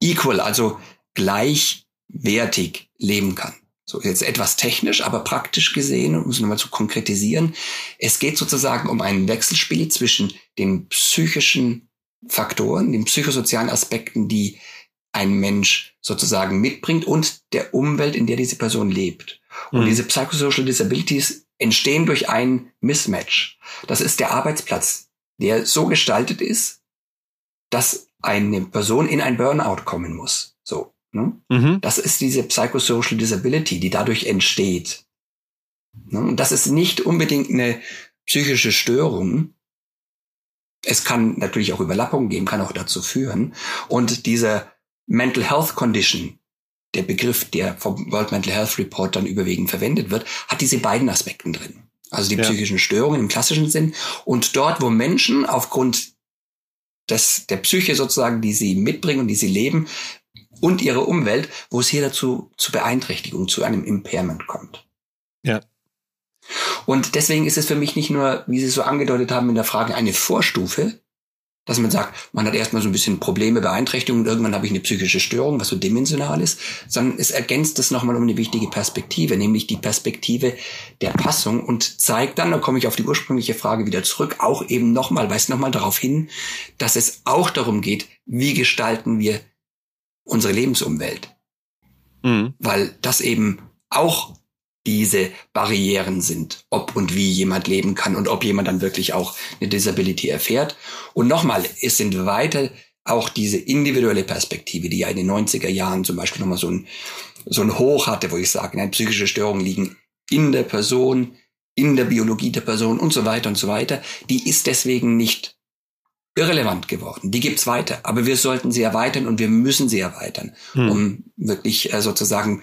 equal, also gleichwertig leben kann. So jetzt etwas technisch, aber praktisch gesehen, um es nochmal zu konkretisieren, es geht sozusagen um ein Wechselspiel zwischen den psychischen Faktoren, den psychosozialen Aspekten, die ein Mensch sozusagen mitbringt und der Umwelt, in der diese Person lebt. Und mhm. diese Psychosocial Disabilities entstehen durch ein Mismatch. Das ist der Arbeitsplatz, der so gestaltet ist, dass eine Person in ein Burnout kommen muss. Ne? Mhm. Das ist diese Psychosocial Disability, die dadurch entsteht. Ne? Und das ist nicht unbedingt eine psychische Störung. Es kann natürlich auch Überlappungen geben, kann auch dazu führen. Und diese Mental Health Condition, der Begriff, der vom World Mental Health Report dann überwiegend verwendet wird, hat diese beiden Aspekten drin. Also die ja. psychischen Störungen im klassischen Sinn und dort, wo Menschen aufgrund des, der Psyche sozusagen, die sie mitbringen und die sie leben, und ihre Umwelt, wo es hier dazu zu Beeinträchtigung, zu einem Impairment kommt.
Ja.
Und deswegen ist es für mich nicht nur, wie Sie so angedeutet haben in der Frage, eine Vorstufe, dass man sagt, man hat erstmal so ein bisschen Probleme, Beeinträchtigungen und irgendwann habe ich eine psychische Störung, was so dimensional ist, sondern es ergänzt das nochmal um eine wichtige Perspektive, nämlich die Perspektive der Passung und zeigt dann, da komme ich auf die ursprüngliche Frage wieder zurück, auch eben nochmal, weist nochmal darauf hin, dass es auch darum geht, wie gestalten wir unsere Lebensumwelt. Mhm. Weil das eben auch diese Barrieren sind, ob und wie jemand leben kann und ob jemand dann wirklich auch eine Disability erfährt. Und nochmal, es sind weiter auch diese individuelle Perspektive, die ja in den 90er Jahren zum Beispiel nochmal so ein, so ein Hoch hatte, wo ich sage, nein, psychische Störungen liegen in der Person, in der Biologie der Person und so weiter und so weiter. Die ist deswegen nicht irrelevant geworden. Die gibt's weiter, aber wir sollten sie erweitern und wir müssen sie erweitern, hm. um wirklich äh, sozusagen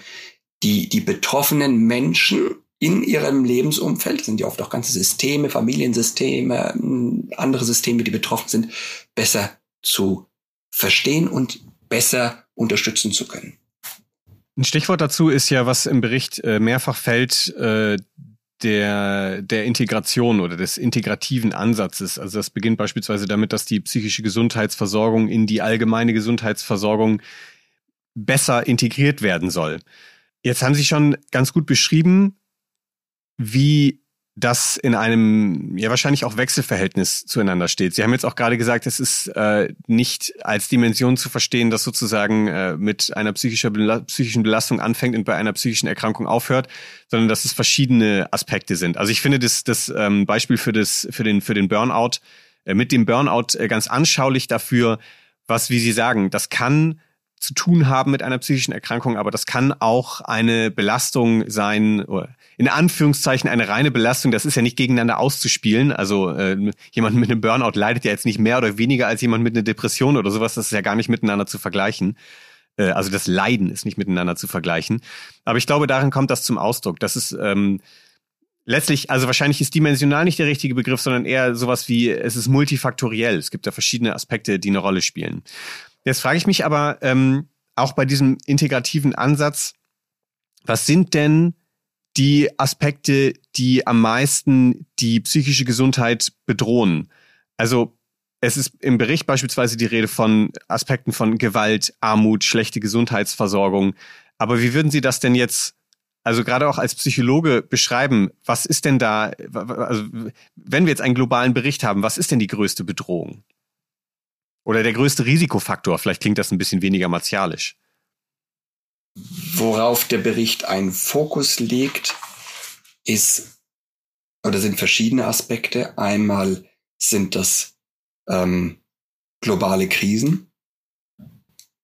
die die betroffenen Menschen in ihrem Lebensumfeld, das sind ja oft auch ganze Systeme, Familiensysteme, andere Systeme, die betroffen sind, besser zu verstehen und besser unterstützen zu können.
Ein Stichwort dazu ist ja, was im Bericht äh, mehrfach fällt, äh, der, der Integration oder des integrativen Ansatzes. Also das beginnt beispielsweise damit, dass die psychische Gesundheitsversorgung in die allgemeine Gesundheitsversorgung besser integriert werden soll. Jetzt haben Sie schon ganz gut beschrieben, wie das in einem ja wahrscheinlich auch Wechselverhältnis zueinander steht. Sie haben jetzt auch gerade gesagt, es ist äh, nicht als Dimension zu verstehen, dass sozusagen äh, mit einer psychischer Bela psychischen Belastung anfängt und bei einer psychischen Erkrankung aufhört, sondern dass es verschiedene Aspekte sind. Also ich finde das, das ähm, Beispiel für, das, für, den, für den Burnout, äh, mit dem Burnout äh, ganz anschaulich dafür, was, wie Sie sagen, das kann zu tun haben mit einer psychischen Erkrankung, aber das kann auch eine Belastung sein, oder in Anführungszeichen eine reine Belastung. Das ist ja nicht gegeneinander auszuspielen. Also äh, jemand mit einem Burnout leidet ja jetzt nicht mehr oder weniger als jemand mit einer Depression oder sowas. Das ist ja gar nicht miteinander zu vergleichen. Äh, also das Leiden ist nicht miteinander zu vergleichen. Aber ich glaube, darin kommt das zum Ausdruck. Das ist ähm, letztlich, also wahrscheinlich ist dimensional nicht der richtige Begriff, sondern eher sowas wie, es ist multifaktoriell. Es gibt da verschiedene Aspekte, die eine Rolle spielen. Jetzt frage ich mich aber ähm, auch bei diesem integrativen Ansatz, was sind denn die Aspekte, die am meisten die psychische Gesundheit bedrohen? Also es ist im Bericht beispielsweise die Rede von Aspekten von Gewalt, Armut, schlechte Gesundheitsversorgung. Aber wie würden Sie das denn jetzt, also gerade auch als Psychologe beschreiben? Was ist denn da, also wenn wir jetzt einen globalen Bericht haben, was ist denn die größte Bedrohung? Oder der größte Risikofaktor? Vielleicht klingt das ein bisschen weniger martialisch.
Worauf der Bericht einen Fokus legt, ist oder sind verschiedene Aspekte. Einmal sind das ähm, globale Krisen.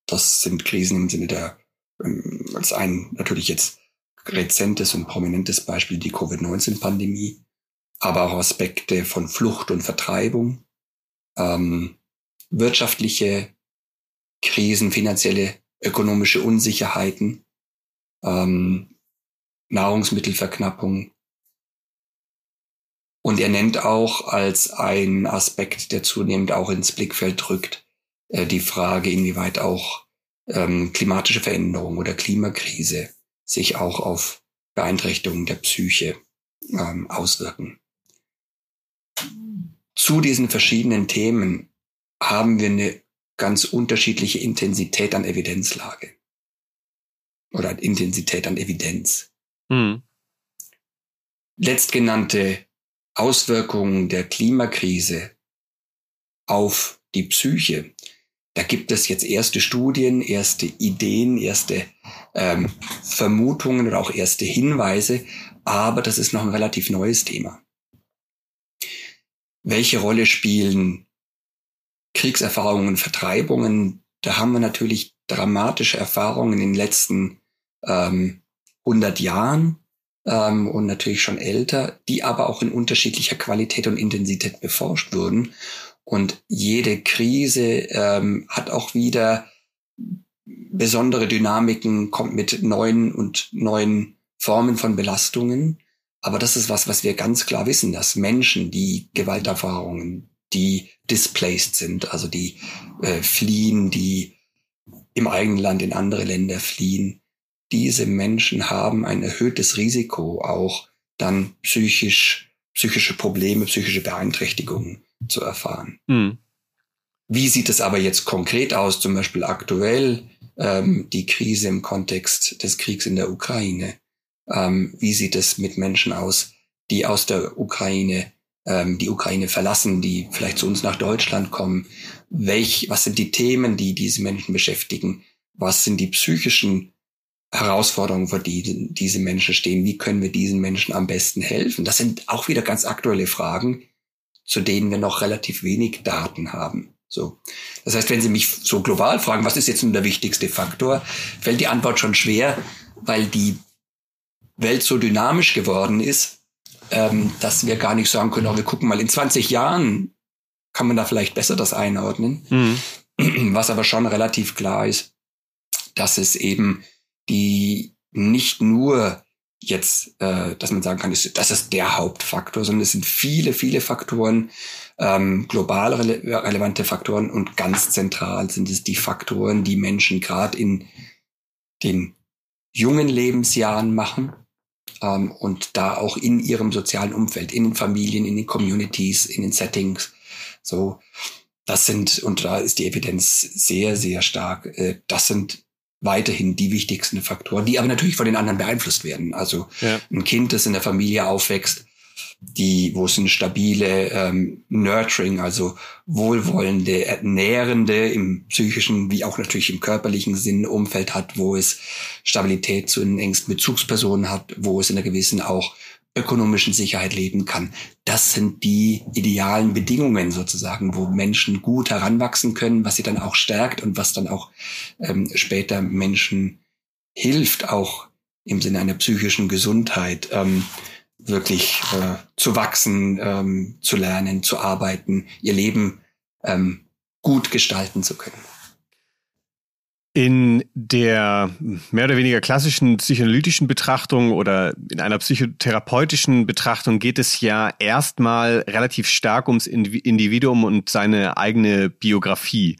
Das sind Krisen im Sinne der, ähm, als ein natürlich jetzt rezentes und prominentes Beispiel die Covid-19-Pandemie, aber auch Aspekte von Flucht und Vertreibung, ähm, wirtschaftliche Krisen, finanzielle, ökonomische Unsicherheiten, ähm, Nahrungsmittelverknappung. Und er nennt auch als ein Aspekt, der zunehmend auch ins Blickfeld rückt, äh, die Frage, inwieweit auch ähm, klimatische Veränderung oder Klimakrise sich auch auf Beeinträchtigungen der Psyche ähm, auswirken. Zu diesen verschiedenen Themen haben wir eine ganz unterschiedliche Intensität an Evidenzlage oder Intensität an Evidenz. Mhm. Letztgenannte Auswirkungen der Klimakrise auf die Psyche da gibt es jetzt erste Studien, erste Ideen, erste ähm, Vermutungen oder auch erste Hinweise, aber das ist noch ein relativ neues Thema. Welche Rolle spielen Kriegserfahrungen, Vertreibungen? Da haben wir natürlich dramatische Erfahrungen in den letzten ähm, 100 Jahren ähm, und natürlich schon älter, die aber auch in unterschiedlicher Qualität und Intensität beforscht wurden. Und jede Krise ähm, hat auch wieder besondere Dynamiken, kommt mit neuen und neuen Formen von Belastungen. Aber das ist was, was wir ganz klar wissen, dass Menschen, die Gewalterfahrungen, die displaced sind, also die äh, fliehen, die im eigenen Land in andere Länder fliehen, diese Menschen haben ein erhöhtes Risiko, auch dann psychisch, psychische Probleme, psychische Beeinträchtigungen zu erfahren. Mhm. Wie sieht es aber jetzt konkret aus, zum Beispiel aktuell ähm, die Krise im Kontext des Kriegs in der Ukraine? Ähm, wie sieht es mit Menschen aus, die aus der Ukraine ähm, die Ukraine verlassen, die vielleicht zu uns nach Deutschland kommen? Welch, was sind die Themen, die diese Menschen beschäftigen? Was sind die psychischen Herausforderungen, vor die diese Menschen stehen? Wie können wir diesen Menschen am besten helfen? Das sind auch wieder ganz aktuelle Fragen, zu denen wir noch relativ wenig Daten haben. So. Das heißt, wenn Sie mich so global fragen, was ist jetzt nun der wichtigste Faktor, fällt die Antwort schon schwer, weil die Welt so dynamisch geworden ist, ähm, dass wir gar nicht sagen können, oh, wir gucken mal in 20 Jahren kann man da vielleicht besser das einordnen. Mhm. Was aber schon relativ klar ist, dass es eben die nicht nur jetzt, äh, dass man sagen kann, das, das ist der Hauptfaktor, sondern es sind viele, viele Faktoren, ähm, global rele relevante Faktoren und ganz zentral sind es die Faktoren, die Menschen gerade in den jungen Lebensjahren machen ähm, und da auch in ihrem sozialen Umfeld, in den Familien, in den Communities, in den Settings. So, das sind, und da ist die Evidenz sehr, sehr stark, äh, das sind weiterhin die wichtigsten Faktoren, die aber natürlich von den anderen beeinflusst werden. Also ja. ein Kind, das in der Familie aufwächst, die, wo es ein stabile ähm, Nurturing, also wohlwollende, nährende im psychischen wie auch natürlich im körperlichen Sinn Umfeld hat, wo es Stabilität zu den engsten Bezugspersonen hat, wo es in einer gewissen auch ökonomischen Sicherheit leben kann. Das sind die idealen Bedingungen sozusagen, wo Menschen gut heranwachsen können, was sie dann auch stärkt und was dann auch ähm, später Menschen hilft, auch im Sinne einer psychischen Gesundheit ähm, wirklich äh, zu wachsen, ähm, zu lernen, zu arbeiten, ihr Leben ähm, gut gestalten zu können.
In der mehr oder weniger klassischen psychoanalytischen Betrachtung oder in einer psychotherapeutischen Betrachtung geht es ja erstmal relativ stark ums Individuum und seine eigene Biografie.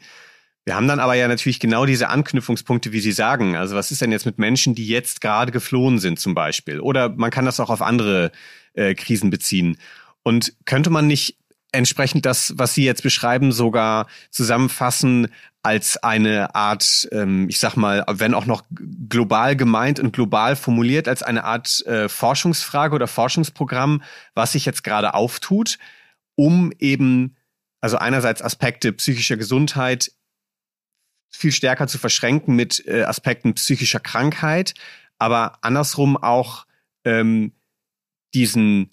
Wir haben dann aber ja natürlich genau diese Anknüpfungspunkte, wie Sie sagen. Also was ist denn jetzt mit Menschen, die jetzt gerade geflohen sind zum Beispiel? Oder man kann das auch auf andere äh, Krisen beziehen. Und könnte man nicht entsprechend das, was Sie jetzt beschreiben, sogar zusammenfassen als eine Art, ähm, ich sag mal, wenn auch noch global gemeint und global formuliert, als eine Art äh, Forschungsfrage oder Forschungsprogramm, was sich jetzt gerade auftut, um eben, also einerseits Aspekte psychischer Gesundheit viel stärker zu verschränken mit äh, Aspekten psychischer Krankheit, aber andersrum auch ähm, diesen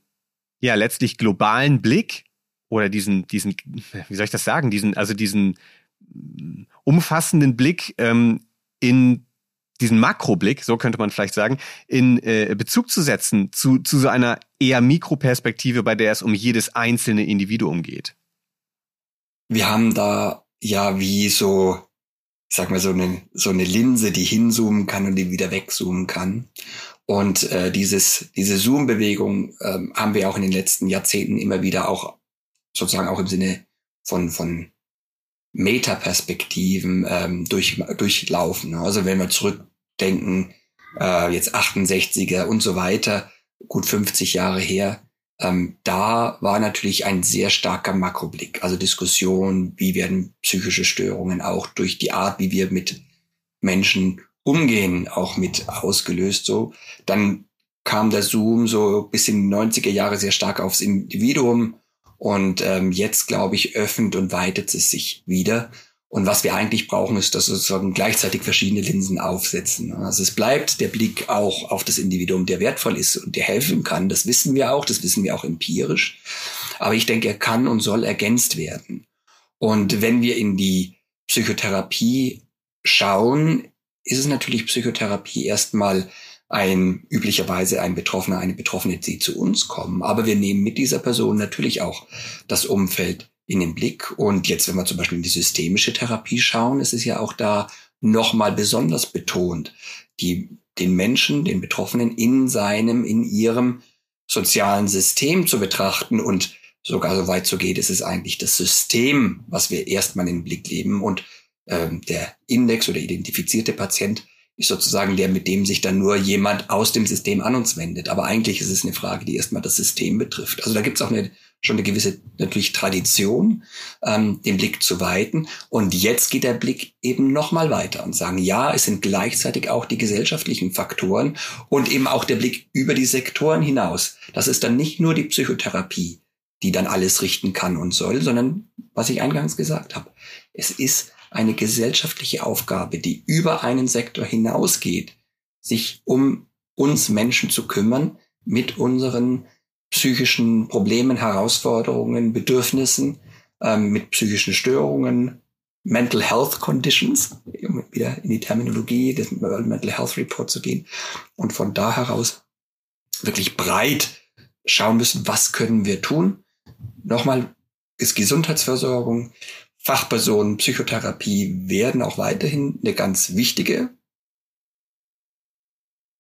ja letztlich globalen Blick oder diesen, diesen, wie soll ich das sagen, diesen, also diesen umfassenden Blick ähm, in diesen Makroblick, so könnte man vielleicht sagen, in äh, Bezug zu setzen zu, zu so einer eher Mikroperspektive, bei der es um jedes einzelne Individuum geht?
Wir haben da ja wie so, ich sag mal, so eine, so eine Linse, die hinzoomen kann und die wieder wegzoomen kann. Und äh, dieses, diese Zoom-Bewegung äh, haben wir auch in den letzten Jahrzehnten immer wieder auch sozusagen auch im Sinne von, von Metaperspektiven ähm, durch, durchlaufen. Also wenn wir zurückdenken, äh, jetzt 68er und so weiter, gut 50 Jahre her, ähm, da war natürlich ein sehr starker Makroblick, also Diskussion, wie werden psychische Störungen auch durch die Art, wie wir mit Menschen umgehen, auch mit ausgelöst so. Dann kam der Zoom so bis in die 90er Jahre sehr stark aufs Individuum und ähm, jetzt, glaube ich, öffnet und weitet es sich wieder. Und was wir eigentlich brauchen, ist, dass wir sozusagen gleichzeitig verschiedene Linsen aufsetzen. Also es bleibt der Blick auch auf das Individuum, der wertvoll ist und der helfen kann. Das wissen wir auch, das wissen wir auch empirisch. Aber ich denke, er kann und soll ergänzt werden. Und wenn wir in die Psychotherapie schauen, ist es natürlich Psychotherapie erstmal ein üblicherweise ein Betroffener, eine Betroffene, die zu uns kommen. Aber wir nehmen mit dieser Person natürlich auch das Umfeld in den Blick. Und jetzt, wenn wir zum Beispiel in die systemische Therapie schauen, ist es ja auch da nochmal besonders betont, die, den Menschen, den Betroffenen in seinem, in ihrem sozialen System zu betrachten und sogar so weit so geht, ist es eigentlich das System, was wir erstmal in den Blick nehmen und ähm, der Index oder identifizierte Patient ist sozusagen der, mit dem sich dann nur jemand aus dem System an uns wendet. Aber eigentlich ist es eine Frage, die erstmal das System betrifft. Also da gibt es auch eine, schon eine gewisse natürlich Tradition, ähm, den Blick zu weiten. Und jetzt geht der Blick eben nochmal weiter und sagen, ja, es sind gleichzeitig auch die gesellschaftlichen Faktoren und eben auch der Blick über die Sektoren hinaus. Das ist dann nicht nur die Psychotherapie, die dann alles richten kann und soll, sondern was ich eingangs gesagt habe. Es ist eine gesellschaftliche Aufgabe, die über einen Sektor hinausgeht, sich um uns Menschen zu kümmern mit unseren psychischen Problemen, Herausforderungen, Bedürfnissen, ähm, mit psychischen Störungen, Mental Health Conditions, um wieder in die Terminologie des Mental Health Report zu gehen und von da heraus wirklich breit schauen müssen, was können wir tun. Nochmal ist Gesundheitsversorgung, Fachpersonen, Psychotherapie werden auch weiterhin eine ganz wichtige,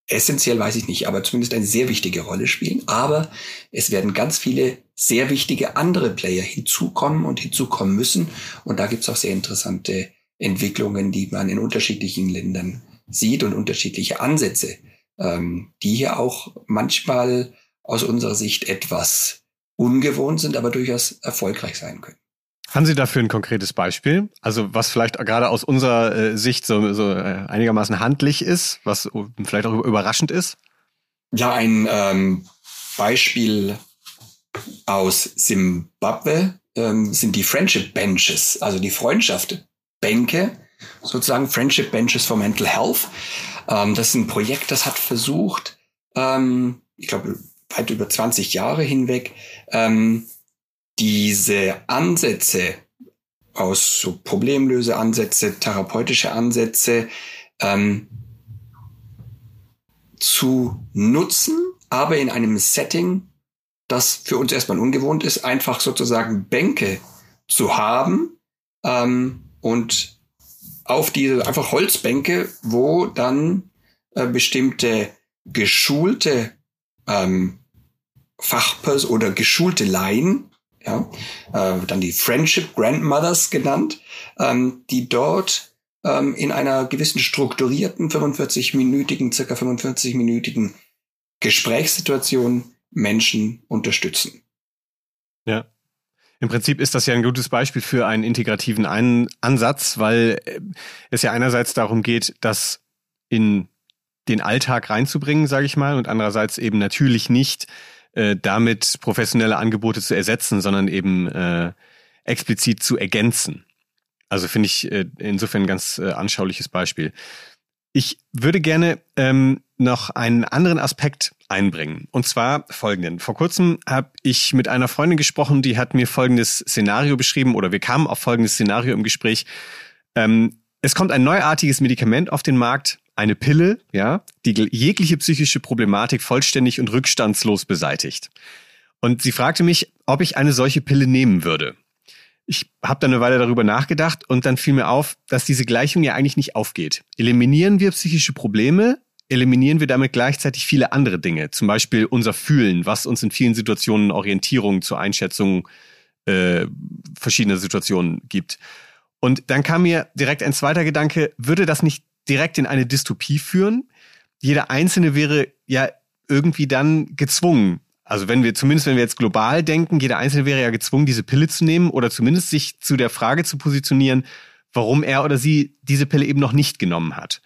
essentiell weiß ich nicht, aber zumindest eine sehr wichtige Rolle spielen. Aber es werden ganz viele sehr wichtige andere Player hinzukommen und hinzukommen müssen. Und da gibt es auch sehr interessante Entwicklungen, die man in unterschiedlichen Ländern sieht und unterschiedliche Ansätze, ähm, die hier auch manchmal aus unserer Sicht etwas ungewohnt sind, aber durchaus erfolgreich sein können.
Haben Sie dafür ein konkretes Beispiel? Also was vielleicht gerade aus unserer äh, Sicht so, so äh, einigermaßen handlich ist, was vielleicht auch überraschend ist?
Ja, ein ähm, Beispiel aus Simbabwe ähm, sind die Friendship Benches, also die Freundschaftsbänke, sozusagen Friendship Benches for Mental Health. Ähm, das ist ein Projekt, das hat versucht, ähm, ich glaube, weit über 20 Jahre hinweg, ähm, diese Ansätze aus so Problemlöseansätze, therapeutische Ansätze ähm, zu nutzen, aber in einem Setting, das für uns erstmal ungewohnt ist, einfach sozusagen Bänke zu haben ähm, und auf diese einfach Holzbänke, wo dann äh, bestimmte geschulte ähm, Fachpers oder geschulte Laien ja, äh, dann die Friendship Grandmothers genannt, ähm, die dort ähm, in einer gewissen strukturierten 45-minütigen, circa 45-minütigen Gesprächssituation Menschen unterstützen.
Ja. Im Prinzip ist das ja ein gutes Beispiel für einen integrativen Ein Ansatz, weil äh, es ja einerseits darum geht, das in den Alltag reinzubringen, sage ich mal, und andererseits eben natürlich nicht äh, damit professionelle Angebote zu ersetzen, sondern eben äh, explizit zu ergänzen. Also finde ich äh, insofern ein ganz äh, anschauliches Beispiel. Ich würde gerne ähm, noch einen anderen Aspekt einbringen. Und zwar folgenden. Vor kurzem habe ich mit einer Freundin gesprochen, die hat mir folgendes Szenario beschrieben oder wir kamen auf folgendes Szenario im Gespräch. Ähm, es kommt ein neuartiges Medikament auf den Markt, eine Pille, ja, die jegliche psychische Problematik vollständig und rückstandslos beseitigt. Und sie fragte mich, ob ich eine solche Pille nehmen würde. Ich habe dann eine Weile darüber nachgedacht und dann fiel mir auf, dass diese Gleichung ja eigentlich nicht aufgeht. Eliminieren wir psychische Probleme, eliminieren wir damit gleichzeitig viele andere Dinge, zum Beispiel unser Fühlen, was uns in vielen Situationen Orientierung zur Einschätzung äh, verschiedener Situationen gibt. Und dann kam mir direkt ein zweiter Gedanke, würde das nicht direkt in eine Dystopie führen? Jeder Einzelne wäre ja irgendwie dann gezwungen, also wenn wir, zumindest wenn wir jetzt global denken, jeder Einzelne wäre ja gezwungen, diese Pille zu nehmen oder zumindest sich zu der Frage zu positionieren, warum er oder sie diese Pille eben noch nicht genommen hat.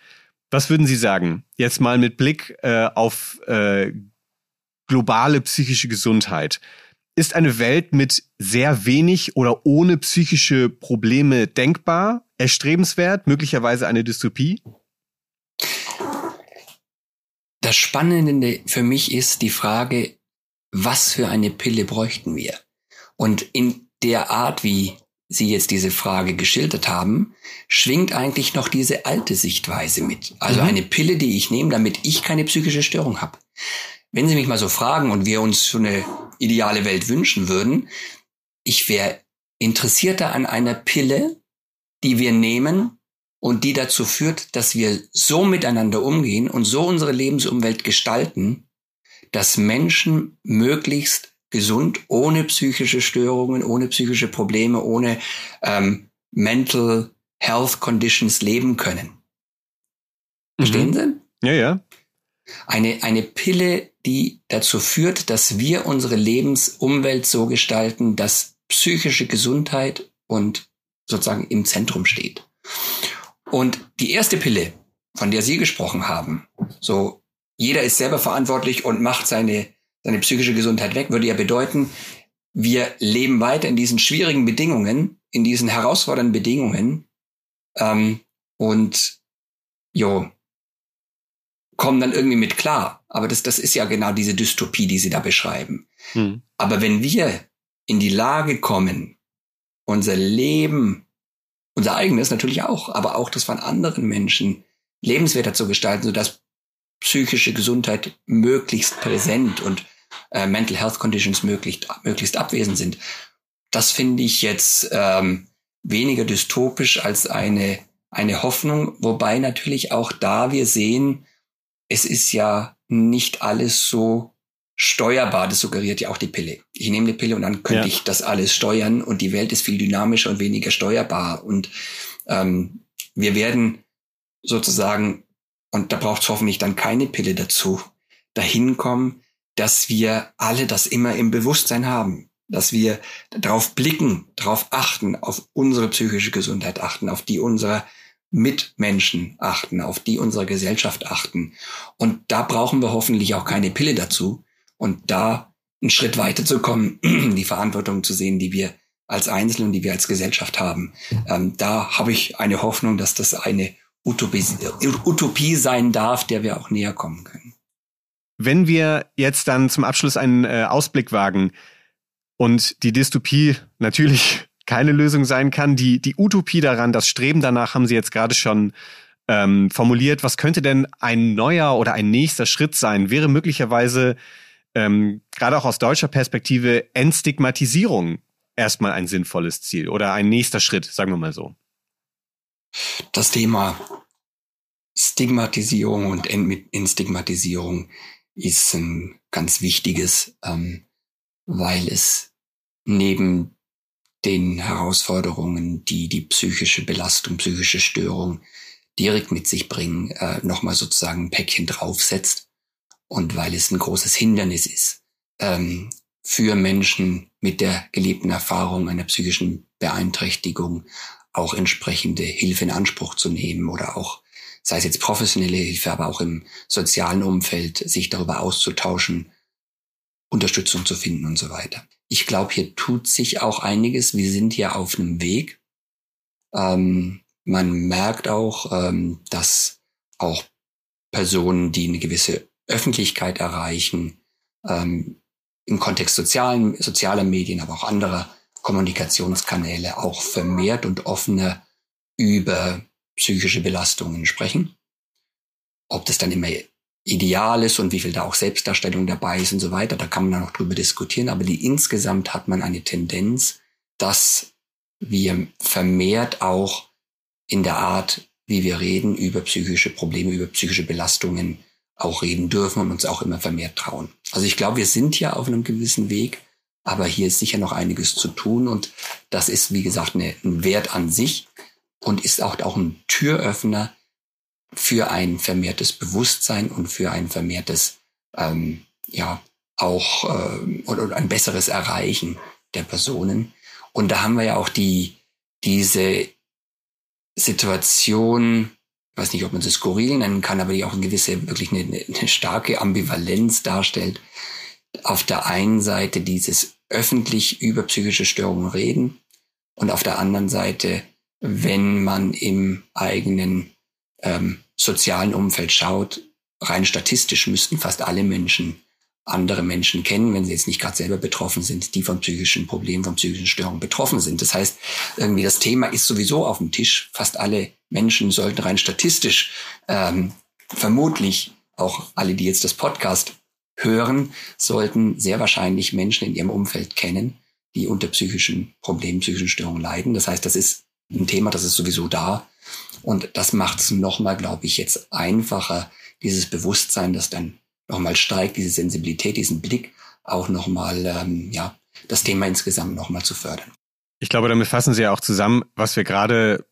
Was würden Sie sagen? Jetzt mal mit Blick äh, auf äh, globale psychische Gesundheit. Ist eine Welt mit sehr wenig oder ohne psychische Probleme denkbar, erstrebenswert, möglicherweise eine Dystopie?
Das Spannende für mich ist die Frage, was für eine Pille bräuchten wir? Und in der Art, wie Sie jetzt diese Frage geschildert haben, schwingt eigentlich noch diese alte Sichtweise mit. Also mhm. eine Pille, die ich nehme, damit ich keine psychische Störung habe. Wenn Sie mich mal so fragen und wir uns so eine ideale Welt wünschen würden, ich wäre interessierter an einer Pille, die wir nehmen und die dazu führt, dass wir so miteinander umgehen und so unsere Lebensumwelt gestalten, dass Menschen möglichst gesund, ohne psychische Störungen, ohne psychische Probleme, ohne ähm, Mental Health Conditions leben können. Verstehen mhm.
Sie? Ja, ja.
Eine, eine Pille, die dazu führt, dass wir unsere Lebensumwelt so gestalten, dass psychische Gesundheit und sozusagen im Zentrum steht. Und die erste Pille, von der Sie gesprochen haben, so jeder ist selber verantwortlich und macht seine seine psychische Gesundheit weg, würde ja bedeuten, wir leben weiter in diesen schwierigen Bedingungen, in diesen herausfordernden Bedingungen ähm, und jo, kommen dann irgendwie mit klar. Aber das, das ist ja genau diese Dystopie, die Sie da beschreiben. Hm. Aber wenn wir in die Lage kommen, unser Leben, unser eigenes natürlich auch, aber auch das von anderen Menschen lebenswerter zu gestalten, sodass psychische Gesundheit möglichst präsent und äh, Mental Health Conditions möglichst, möglichst abwesend sind. Das finde ich jetzt ähm, weniger dystopisch als eine, eine Hoffnung, wobei natürlich auch da wir sehen, es ist ja nicht alles so steuerbar, das suggeriert ja auch die Pille. Ich nehme die Pille und dann könnte ja. ich das alles steuern und die Welt ist viel dynamischer und weniger steuerbar. Und ähm, wir werden sozusagen und da braucht es hoffentlich dann keine Pille dazu, dahin kommen, dass wir alle das immer im Bewusstsein haben, dass wir darauf blicken, darauf achten, auf unsere psychische Gesundheit achten, auf die unserer Mitmenschen achten, auf die unserer Gesellschaft achten. Und da brauchen wir hoffentlich auch keine Pille dazu. Und da einen Schritt weiter zu kommen, <clears throat> die Verantwortung zu sehen, die wir als Einzelne und die wir als Gesellschaft haben. Ähm, da habe ich eine Hoffnung, dass das eine Utopie, Utopie sein darf, der wir auch näher kommen können.
Wenn wir jetzt dann zum Abschluss einen äh, Ausblick wagen und die Dystopie natürlich <laughs> keine Lösung sein kann, die, die Utopie daran, das Streben danach haben Sie jetzt gerade schon ähm, formuliert. Was könnte denn ein neuer oder ein nächster Schritt sein? Wäre möglicherweise ähm, gerade auch aus deutscher Perspektive Entstigmatisierung erstmal ein sinnvolles Ziel oder ein nächster Schritt, sagen wir mal so?
Das Thema Stigmatisierung und Entstigmatisierung ist ein ganz wichtiges, ähm, weil es neben den Herausforderungen, die die psychische Belastung, psychische Störung direkt mit sich bringen, äh, nochmal sozusagen ein Päckchen draufsetzt und weil es ein großes Hindernis ist ähm, für Menschen mit der gelebten Erfahrung einer psychischen Beeinträchtigung auch entsprechende Hilfe in Anspruch zu nehmen oder auch, sei es jetzt professionelle Hilfe, aber auch im sozialen Umfeld, sich darüber auszutauschen, Unterstützung zu finden und so weiter. Ich glaube, hier tut sich auch einiges. Wir sind hier auf einem Weg. Ähm, man merkt auch, ähm, dass auch Personen, die eine gewisse Öffentlichkeit erreichen, ähm, im Kontext sozialen, sozialer Medien, aber auch anderer Kommunikationskanäle auch vermehrt und offener über psychische Belastungen sprechen. Ob das dann immer ideal ist und wie viel da auch Selbstdarstellung dabei ist und so weiter, da kann man dann noch drüber diskutieren. Aber die insgesamt hat man eine Tendenz, dass wir vermehrt auch in der Art, wie wir reden, über psychische Probleme, über psychische Belastungen auch reden dürfen und uns auch immer vermehrt trauen. Also ich glaube, wir sind ja auf einem gewissen Weg, aber hier ist sicher noch einiges zu tun und das ist, wie gesagt, eine, ein Wert an sich und ist auch, auch ein Türöffner für ein vermehrtes Bewusstsein und für ein vermehrtes, ähm, ja, auch äh, oder, oder ein besseres Erreichen der Personen. Und da haben wir ja auch die, diese Situation, ich weiß nicht, ob man sie skurril nennen kann, aber die auch eine gewisse, wirklich eine, eine starke Ambivalenz darstellt. Auf der einen Seite dieses öffentlich über psychische Störungen reden und auf der anderen Seite, wenn man im eigenen ähm, sozialen Umfeld schaut, rein statistisch müssten fast alle Menschen andere Menschen kennen, wenn sie jetzt nicht gerade selber betroffen sind, die von psychischen Problemen, von psychischen Störungen betroffen sind. Das heißt, irgendwie das Thema ist sowieso auf dem Tisch. Fast alle Menschen sollten rein statistisch ähm, vermutlich auch alle, die jetzt das Podcast hören, sollten sehr wahrscheinlich Menschen in ihrem Umfeld kennen, die unter psychischen Problemen, psychischen Störungen leiden. Das heißt, das ist ein Thema, das ist sowieso da. Und das macht es nochmal, glaube ich, jetzt einfacher, dieses Bewusstsein, das dann nochmal steigt, diese Sensibilität, diesen Blick auch nochmal, ähm, ja, das Thema insgesamt nochmal zu fördern.
Ich glaube, damit fassen Sie ja auch zusammen, was wir gerade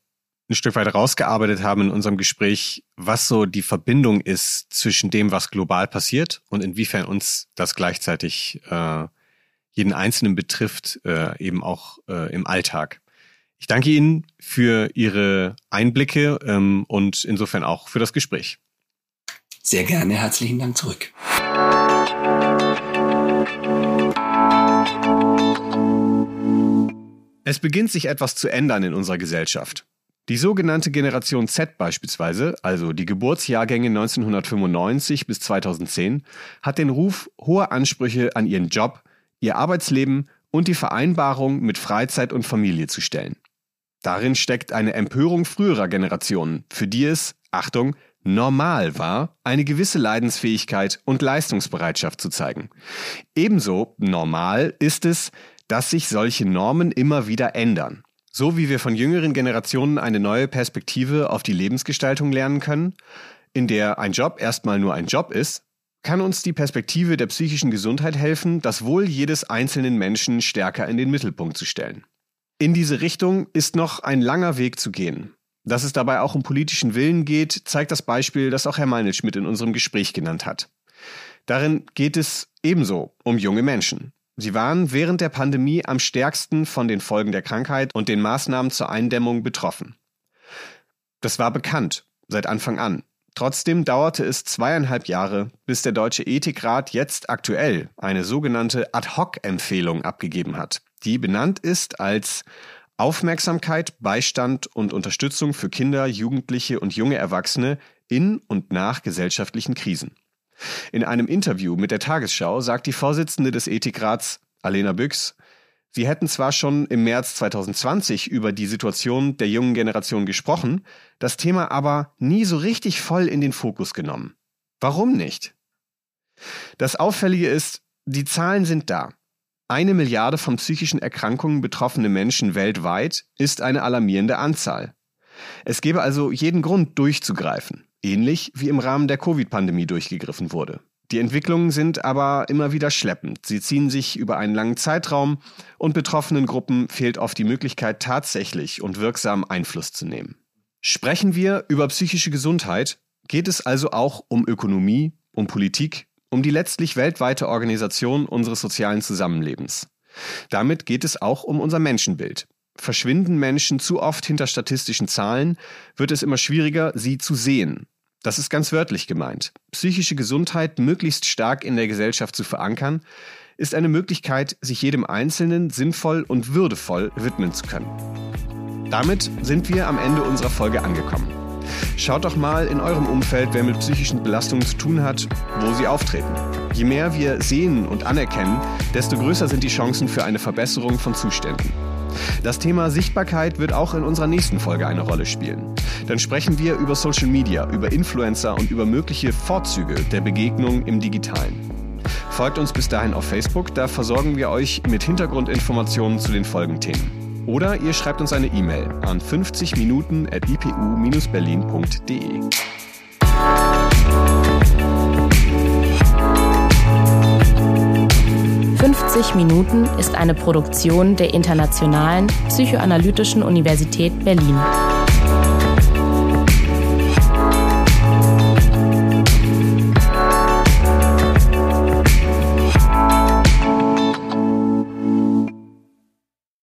ein Stück weit rausgearbeitet haben in unserem Gespräch, was so die Verbindung ist zwischen dem, was global passiert und inwiefern uns das gleichzeitig äh, jeden Einzelnen betrifft, äh, eben auch äh, im Alltag. Ich danke Ihnen für Ihre Einblicke ähm, und insofern auch für das Gespräch.
Sehr gerne, herzlichen Dank zurück.
Es beginnt sich etwas zu ändern in unserer Gesellschaft. Die sogenannte Generation Z beispielsweise, also die Geburtsjahrgänge 1995 bis 2010, hat den Ruf, hohe Ansprüche an ihren Job, ihr Arbeitsleben und die Vereinbarung mit Freizeit und Familie zu stellen. Darin steckt eine Empörung früherer Generationen, für die es, Achtung, normal war, eine gewisse Leidensfähigkeit und Leistungsbereitschaft zu zeigen. Ebenso normal ist es, dass sich solche Normen immer wieder ändern. So wie wir von jüngeren Generationen eine neue Perspektive auf die Lebensgestaltung lernen können, in der ein Job erstmal nur ein Job ist, kann uns die Perspektive der psychischen Gesundheit helfen, das Wohl jedes einzelnen Menschen stärker in den Mittelpunkt zu stellen. In diese Richtung ist noch ein langer Weg zu gehen. Dass es dabei auch um politischen Willen geht, zeigt das Beispiel, das auch Herr Meinelschmidt in unserem Gespräch genannt hat. Darin geht es ebenso um junge Menschen. Sie waren während der Pandemie am stärksten von den Folgen der Krankheit und den Maßnahmen zur Eindämmung betroffen. Das war bekannt seit Anfang an. Trotzdem dauerte es zweieinhalb Jahre, bis der Deutsche Ethikrat jetzt aktuell eine sogenannte Ad-Hoc-Empfehlung abgegeben hat, die benannt ist als Aufmerksamkeit, Beistand und Unterstützung für Kinder, Jugendliche und junge Erwachsene in und nach gesellschaftlichen Krisen. In einem Interview mit der Tagesschau sagt die Vorsitzende des Ethikrats, Alena Büchs, Sie hätten zwar schon im März 2020 über die Situation der jungen Generation gesprochen, das Thema aber nie so richtig voll in den Fokus genommen. Warum nicht? Das Auffällige ist, die Zahlen sind da. Eine Milliarde von psychischen Erkrankungen betroffene Menschen weltweit ist eine alarmierende Anzahl. Es gäbe also jeden Grund durchzugreifen ähnlich wie im Rahmen der Covid-Pandemie durchgegriffen wurde. Die Entwicklungen sind aber immer wieder schleppend. Sie ziehen sich über einen langen Zeitraum und betroffenen Gruppen fehlt oft die Möglichkeit, tatsächlich und wirksam Einfluss zu nehmen. Sprechen wir über psychische Gesundheit, geht es also auch um Ökonomie, um Politik, um die letztlich weltweite Organisation unseres sozialen Zusammenlebens. Damit geht es auch um unser Menschenbild. Verschwinden Menschen zu oft hinter statistischen Zahlen, wird es immer schwieriger, sie zu sehen. Das ist ganz wörtlich gemeint. Psychische Gesundheit möglichst stark in der Gesellschaft zu verankern, ist eine Möglichkeit, sich jedem Einzelnen sinnvoll und würdevoll widmen zu können. Damit sind wir am Ende unserer Folge angekommen. Schaut doch mal in eurem Umfeld, wer mit psychischen Belastungen zu tun hat, wo sie auftreten. Je mehr wir sehen und anerkennen, desto größer sind die Chancen für eine Verbesserung von Zuständen. Das Thema Sichtbarkeit wird auch in unserer nächsten Folge eine Rolle spielen. Dann sprechen wir über Social Media, über Influencer und über mögliche Vorzüge der Begegnung im Digitalen. Folgt uns bis dahin auf Facebook, da versorgen wir euch mit Hintergrundinformationen zu den Folgenthemen. Oder ihr schreibt uns eine E-Mail an 50 Minuten at ipu-berlin.de.
50 Minuten ist eine Produktion der Internationalen Psychoanalytischen Universität Berlin.